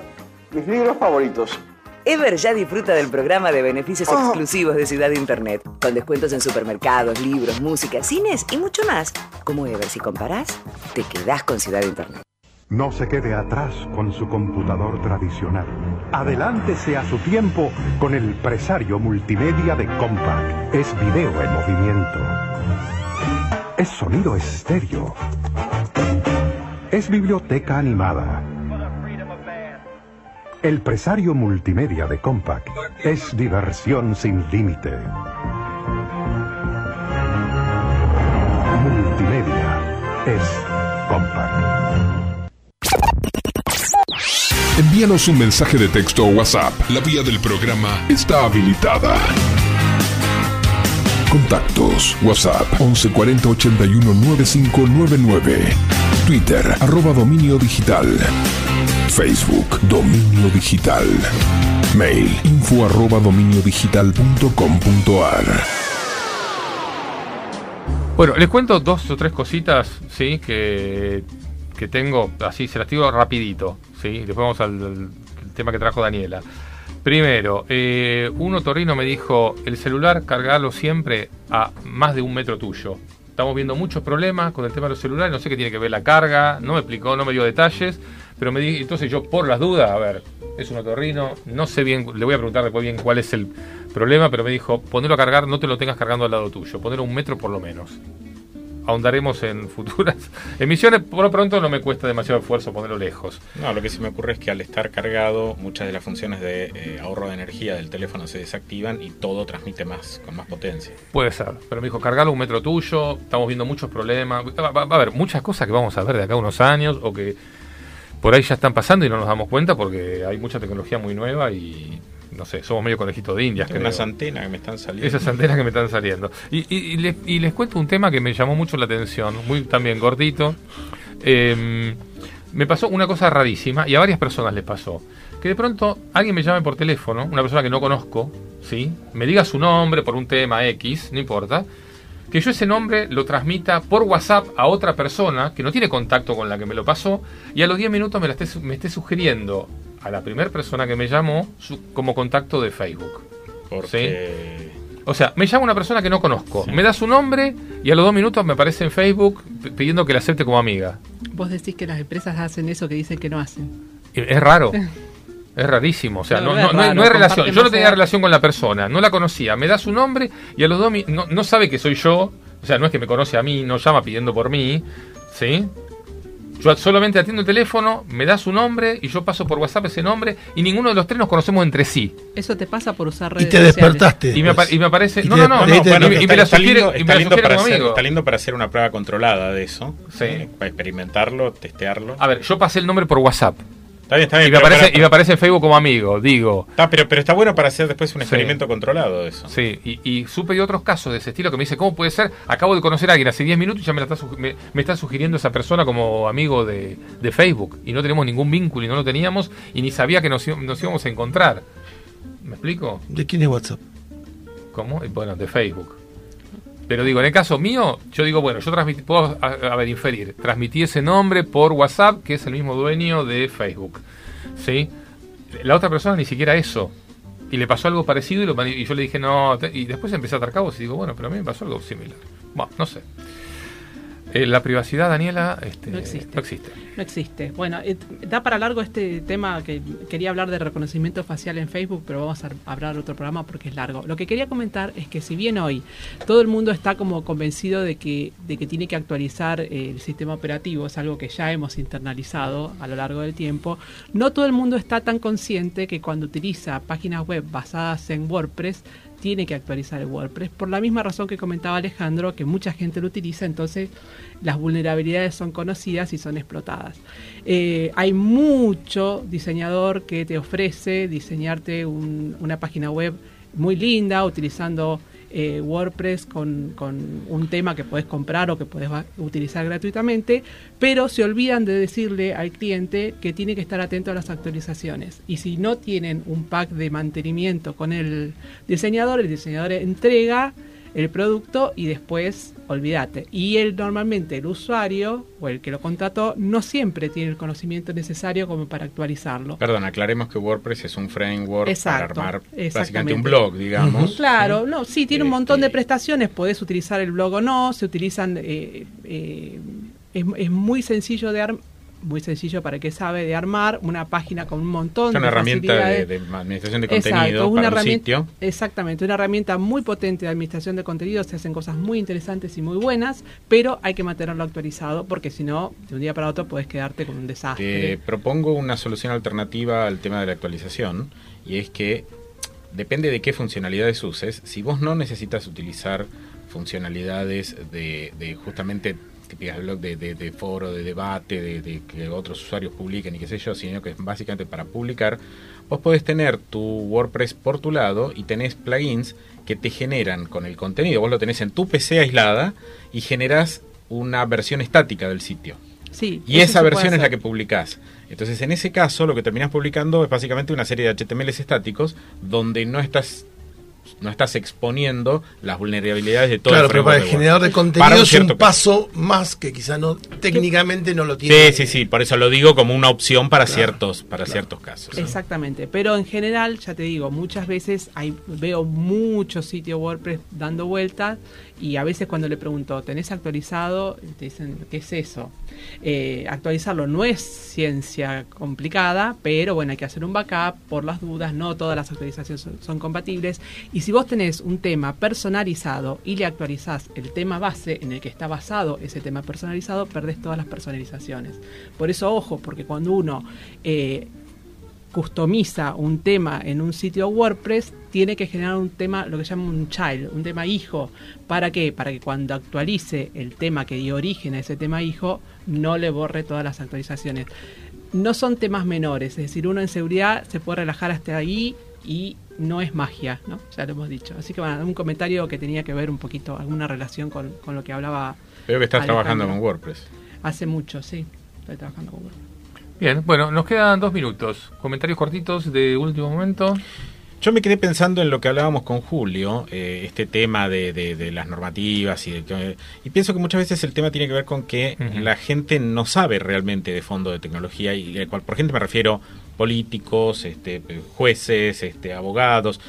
mis libros favoritos. Ever ya disfruta del programa de beneficios exclusivos de Ciudad Internet, con descuentos en supermercados, libros, música, cines y mucho más. Como Ever, si comparás, te quedás con Ciudad Internet. No se quede atrás con su computador tradicional. Adelántese a su tiempo con el presario multimedia de Compaq. Es video en movimiento. Es sonido estéreo. Es biblioteca animada. El presario multimedia de Compaq es diversión sin límite. Multimedia es Envíanos un mensaje de texto o WhatsApp. La vía del programa está habilitada. Contactos. WhatsApp 1140 81 9599. Twitter arroba dominio digital. Facebook Dominio Digital. Mail info arroba dominiodigital.com.ar. Bueno, les cuento dos o tres cositas, sí, que, que tengo, así se las digo rapidito, sí. Después vamos al, tema que trajo Daniela. Primero, eh, un otorrino me dijo, el celular cargalo siempre a más de un metro tuyo. Estamos viendo muchos problemas con el tema de los celulares, no sé qué tiene que ver la carga, no me explicó, no me dio detalles, pero me di, entonces yo por las dudas, a ver, es un otorrino, no sé bien, le voy a preguntar después bien cuál es el problema, pero me dijo, ponelo a cargar, no te lo tengas cargando al lado tuyo, ponelo un metro por lo menos. Ahondaremos en futuras emisiones. Por lo pronto no me cuesta demasiado esfuerzo ponerlo lejos. No, lo que se me ocurre es que al estar cargado, muchas de las funciones de eh, ahorro de energía del teléfono se desactivan y todo transmite más, con más potencia. Puede ser, pero me dijo, cargalo un metro tuyo, estamos viendo muchos problemas. Va, va a haber muchas cosas que vamos a ver de acá a unos años o que por ahí ya están pasando y no nos damos cuenta porque hay mucha tecnología muy nueva y no sé, somos medio conejitos de indias. Unas antenas que me están saliendo. Esas antenas que me están saliendo. Y, les, cuento un tema que me llamó mucho la atención, muy también gordito. Em, me pasó una cosa rarísima y a varias personas les pasó. Que de pronto alguien me llame por teléfono, una persona que no conozco, ¿sí? Me diga su nombre por un tema X, no importa. Que yo ese nombre lo transmita por WhatsApp a otra persona que no tiene contacto con la que me lo pasó y a los 10 minutos me, la esté, me esté sugiriendo a la primera persona que me llamó como contacto de Facebook. Porque... O sea, me llama una persona que no conozco, me da su nombre y a los dos minutos me aparece en Facebook pidiendo que la acepte como amiga. Vos decís que las empresas hacen eso que dicen que no hacen. Es raro. Es rarísimo, o sea, no, no, no, hay, relación. Yo no tenía relación con la persona, no la conocía. Me da su nombre y a los dos no, no sabe que soy yo, o sea, no es que me conoce a mí, no llama pidiendo por mí, ¿sí? Yo solamente atiendo el teléfono, me da su nombre y yo paso por WhatsApp ese nombre y ninguno de los tres nos conocemos entre sí. Eso te pasa por usar redes Y te despertaste. Y me, y me, aparece. no, no, no. no y, me la sugiere, y me lindo para hacer, Está lindo para hacer una prueba controlada de eso. Sí. Eh, para experimentarlo, testearlo. A ver, yo pasé el nombre por WhatsApp. Está bien, está bien. Y me, aparece, y me aparece en Facebook como amigo, digo. Está, pero, pero está bueno para hacer después un experimento controlado eso. Sí, y, y, supe de otros casos de ese estilo que me dice, ¿cómo puede ser? Acabo de conocer a alguien hace 10 minutos y ya me, está, me, está sugiriendo esa persona como amigo de, de, Facebook. Y no tenemos ningún vínculo y no lo teníamos y ni sabía que nos, nos íbamos a encontrar. ¿Me explico? ¿De quién es WhatsApp? ¿Cómo? Bueno, de Facebook. Pero digo, en el caso mío, yo digo, bueno, yo transmití, puedo, a, inferir, transmití ese nombre por WhatsApp, que es el mismo dueño de Facebook. ¿Sí? La otra persona ni siquiera eso. Y le pasó algo parecido y, y yo le dije, no, y después empecé a atar cabos y digo, bueno, pero a mí me pasó algo similar. Bueno, no sé. Eh, la privacidad, Daniela, este, no, existe. no existe. No existe. Bueno, eh, da para largo este tema que quería hablar de reconocimiento facial en Facebook, pero vamos a hablar otro programa porque es largo. Lo que quería comentar es que si bien hoy todo el mundo está como convencido de que, de que tiene que actualizar eh, el sistema operativo, es algo que ya hemos internalizado a lo largo del tiempo, no todo el mundo está tan consciente que cuando utiliza páginas web basadas en WordPress, tiene que actualizar el WordPress por la misma razón que comentaba Alejandro, que mucha gente lo utiliza, entonces las vulnerabilidades son conocidas y son explotadas. Eh, hay mucho diseñador que te ofrece diseñarte una página web muy linda utilizando eh, WordPress con, un tema que puedes comprar o que puedes utilizar gratuitamente, pero se olvidan de decirle al cliente que tiene que estar atento a las actualizaciones. Y si no tienen un pack de mantenimiento con el diseñador, el diseñador entrega el producto y después olvídate. Y él normalmente, el usuario o el que lo contrató, no siempre tiene el conocimiento necesario como para actualizarlo. Perdón, aclaremos que WordPress es un framework para armar básicamente un blog, digamos. Claro, no, sí, tiene un montón de este prestaciones, podés utilizar el blog o no, se utilizan... Eh, eh, es, es, muy sencillo de, armar muy sencillo para que sabe de armar una página con un montón de una herramienta de, administración de contenido una para sitio. Exactamente, una herramienta muy potente de administración de contenido, se hacen cosas muy interesantes y muy buenas, pero hay que mantenerlo actualizado porque si no, de un día para otro puedes quedarte con un desastre. Te propongo una solución alternativa al tema de la actualización y es que depende de qué funcionalidades uses, si vos no necesitas utilizar funcionalidades de, de justamente típicas de blog de, de, foro, de debate, de, que otros usuarios publiquen y qué sé yo, sino que es básicamente para publicar, vos podés tener tu WordPress por tu lado y tenés plugins que te generan con el contenido. Vos lo tenés en tu PC aislada y generás una versión estática del sitio. Sí, y esa versión es la que publicás. Entonces, en ese caso, lo que terminás publicando es básicamente una serie de HTMLs estáticos donde no estás no estás exponiendo las vulnerabilidades de todo claro, el pero para el generador de contenido es un paso más que quizá no técnicamente no lo tiene. Sí, sí, sí, por eso lo digo como una opción para ciertos para ciertos casos. Exactamente, pero en general, ya te digo, muchas veces hay, veo muchos sitios WordPress dando vueltas y a veces cuando le pregunto, ¿tenés actualizado? Te dicen, ¿qué es eso? Eh, actualizarlo no es ciencia complicada, pero bueno, hay que hacer un backup por las dudas, no todas las actualizaciones son, compatibles Y si vos tenés un tema personalizado y le actualizás el tema base en el que está basado ese tema personalizado, perdés todas las personalizaciones. Por eso, ojo, porque cuando uno eh, customiza un tema en un sitio WordPress, tiene que generar un tema, lo que se llama un child, un tema hijo. ¿Para qué? Para que cuando actualice el tema que dio origen a ese tema hijo, no le borre todas las actualizaciones. No son temas menores, es decir, uno en seguridad se puede relajar hasta ahí y no es magia, ¿no? Ya lo hemos dicho. Así que bueno, un comentario que tenía que ver un poquito, alguna relación con, con lo que hablaba. Veo que estás trabajando con WordPress. Hace mucho, sí, estoy trabajando con WordPress. Bien, bueno, nos quedan dos minutos. Comentarios cortitos de último momento. Yo me quedé pensando en lo que hablábamos con Julio, eh, este tema de, de, las normativas y, y pienso que muchas veces el tema tiene que ver con que la gente no sabe realmente de fondo de tecnología y por gente me refiero políticos, este, jueces, este, abogados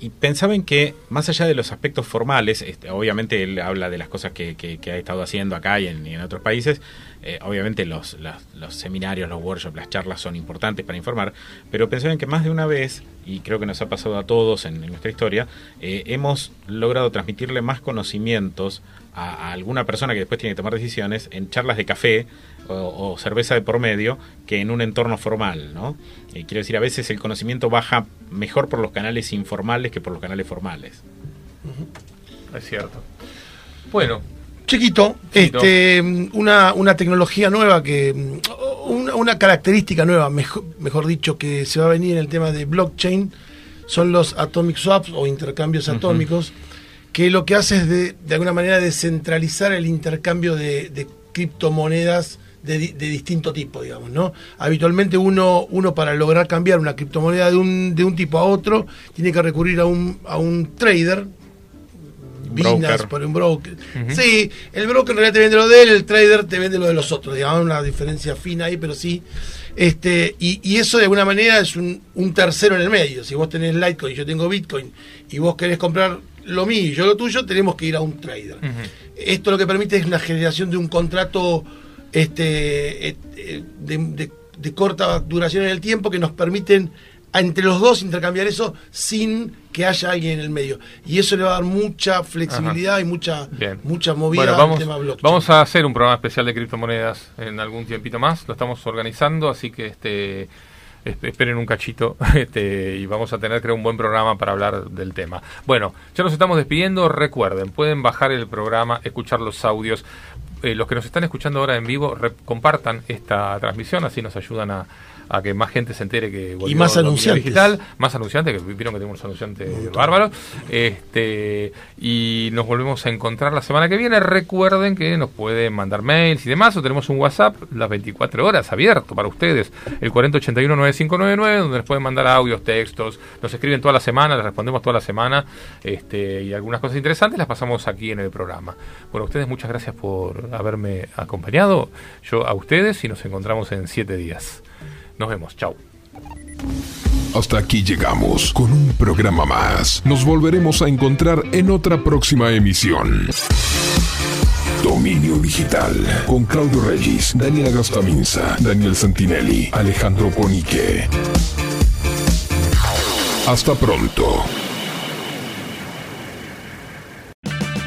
y pensaba en que, más allá de los aspectos formales, este, obviamente él habla de las cosas que, que, ha estado haciendo acá y en, otros países, eh, obviamente los, los, seminarios, los workshops, las charlas son importantes para informar, pero pensaba en que más de una vez, y creo que nos ha pasado a todos en, nuestra historia, eh, hemos logrado transmitirle más conocimientos a, alguna persona que después tiene que tomar decisiones en charlas de café o, cerveza de por medio que en un entorno formal, ¿no? Eh, quiero decir, a veces el conocimiento baja mejor por los canales informales que por los canales formales. Es cierto. Bueno. Chiquito, este, una, una tecnología nueva que, una, una característica nueva, mejor, mejor, dicho, que se va a venir en el tema de blockchain, son los atomic swaps o intercambios atómicos, que lo que hace es de, de alguna manera descentralizar el intercambio de, de criptomonedas de, distinto tipo, digamos, ¿no? Habitualmente uno, uno para lograr cambiar una criptomoneda de un, de un tipo a otro tiene que recurrir a un, a un trader, Binance, por un broker. Sí, el broker en realidad te vende lo de él, el trader te vende lo de los otros, digamos, una diferencia fina ahí, pero sí. Este, y, y eso de alguna manera es un, un, tercero en el medio. Si vos tenés Litecoin y yo tengo Bitcoin y vos querés comprar lo mío y yo lo tuyo, tenemos que ir a un trader. Esto lo que permite es la generación de un contrato este, eh, de, corta duración en el tiempo que nos permiten entre los dos intercambiar eso sin que haya alguien en el medio. Y eso le va a dar mucha flexibilidad y mucha, mucha movida vamos, al tema blockchain. Vamos a hacer un programa especial de criptomonedas en algún tiempito más. Lo estamos organizando, así que este esperen un cachito este, y vamos a tener creo un buen programa para hablar del tema. Bueno, ya nos estamos despidiendo, recuerden, pueden bajar el programa, escuchar los audios, eh, los que nos están escuchando ahora en vivo, compartan esta transmisión, así nos ayudan a, a que más gente se entere que volvió y más anunciantes. digital, más anunciantes que vieron que tenemos anunciantes bárbaros. Este y nos volvemos a encontrar la semana que viene. Recuerden que nos pueden mandar mails y demás o tenemos un WhatsApp las 24 horas abierto para ustedes. El 4081 9599 donde les pueden mandar audios textos. Nos escriben toda la semana les respondemos toda la semana este y algunas cosas interesantes las pasamos aquí en el programa. Bueno ustedes muchas gracias por haberme acompañado. Yo a ustedes y nos encontramos en siete días nos vemos, chao. Hasta aquí llegamos con un programa más. Nos volveremos a encontrar en otra próxima emisión. Dominio Digital con Claudio Regis, Daniela Gastaminza, Daniel Santinelli, Alejandro Ponique. Hasta pronto.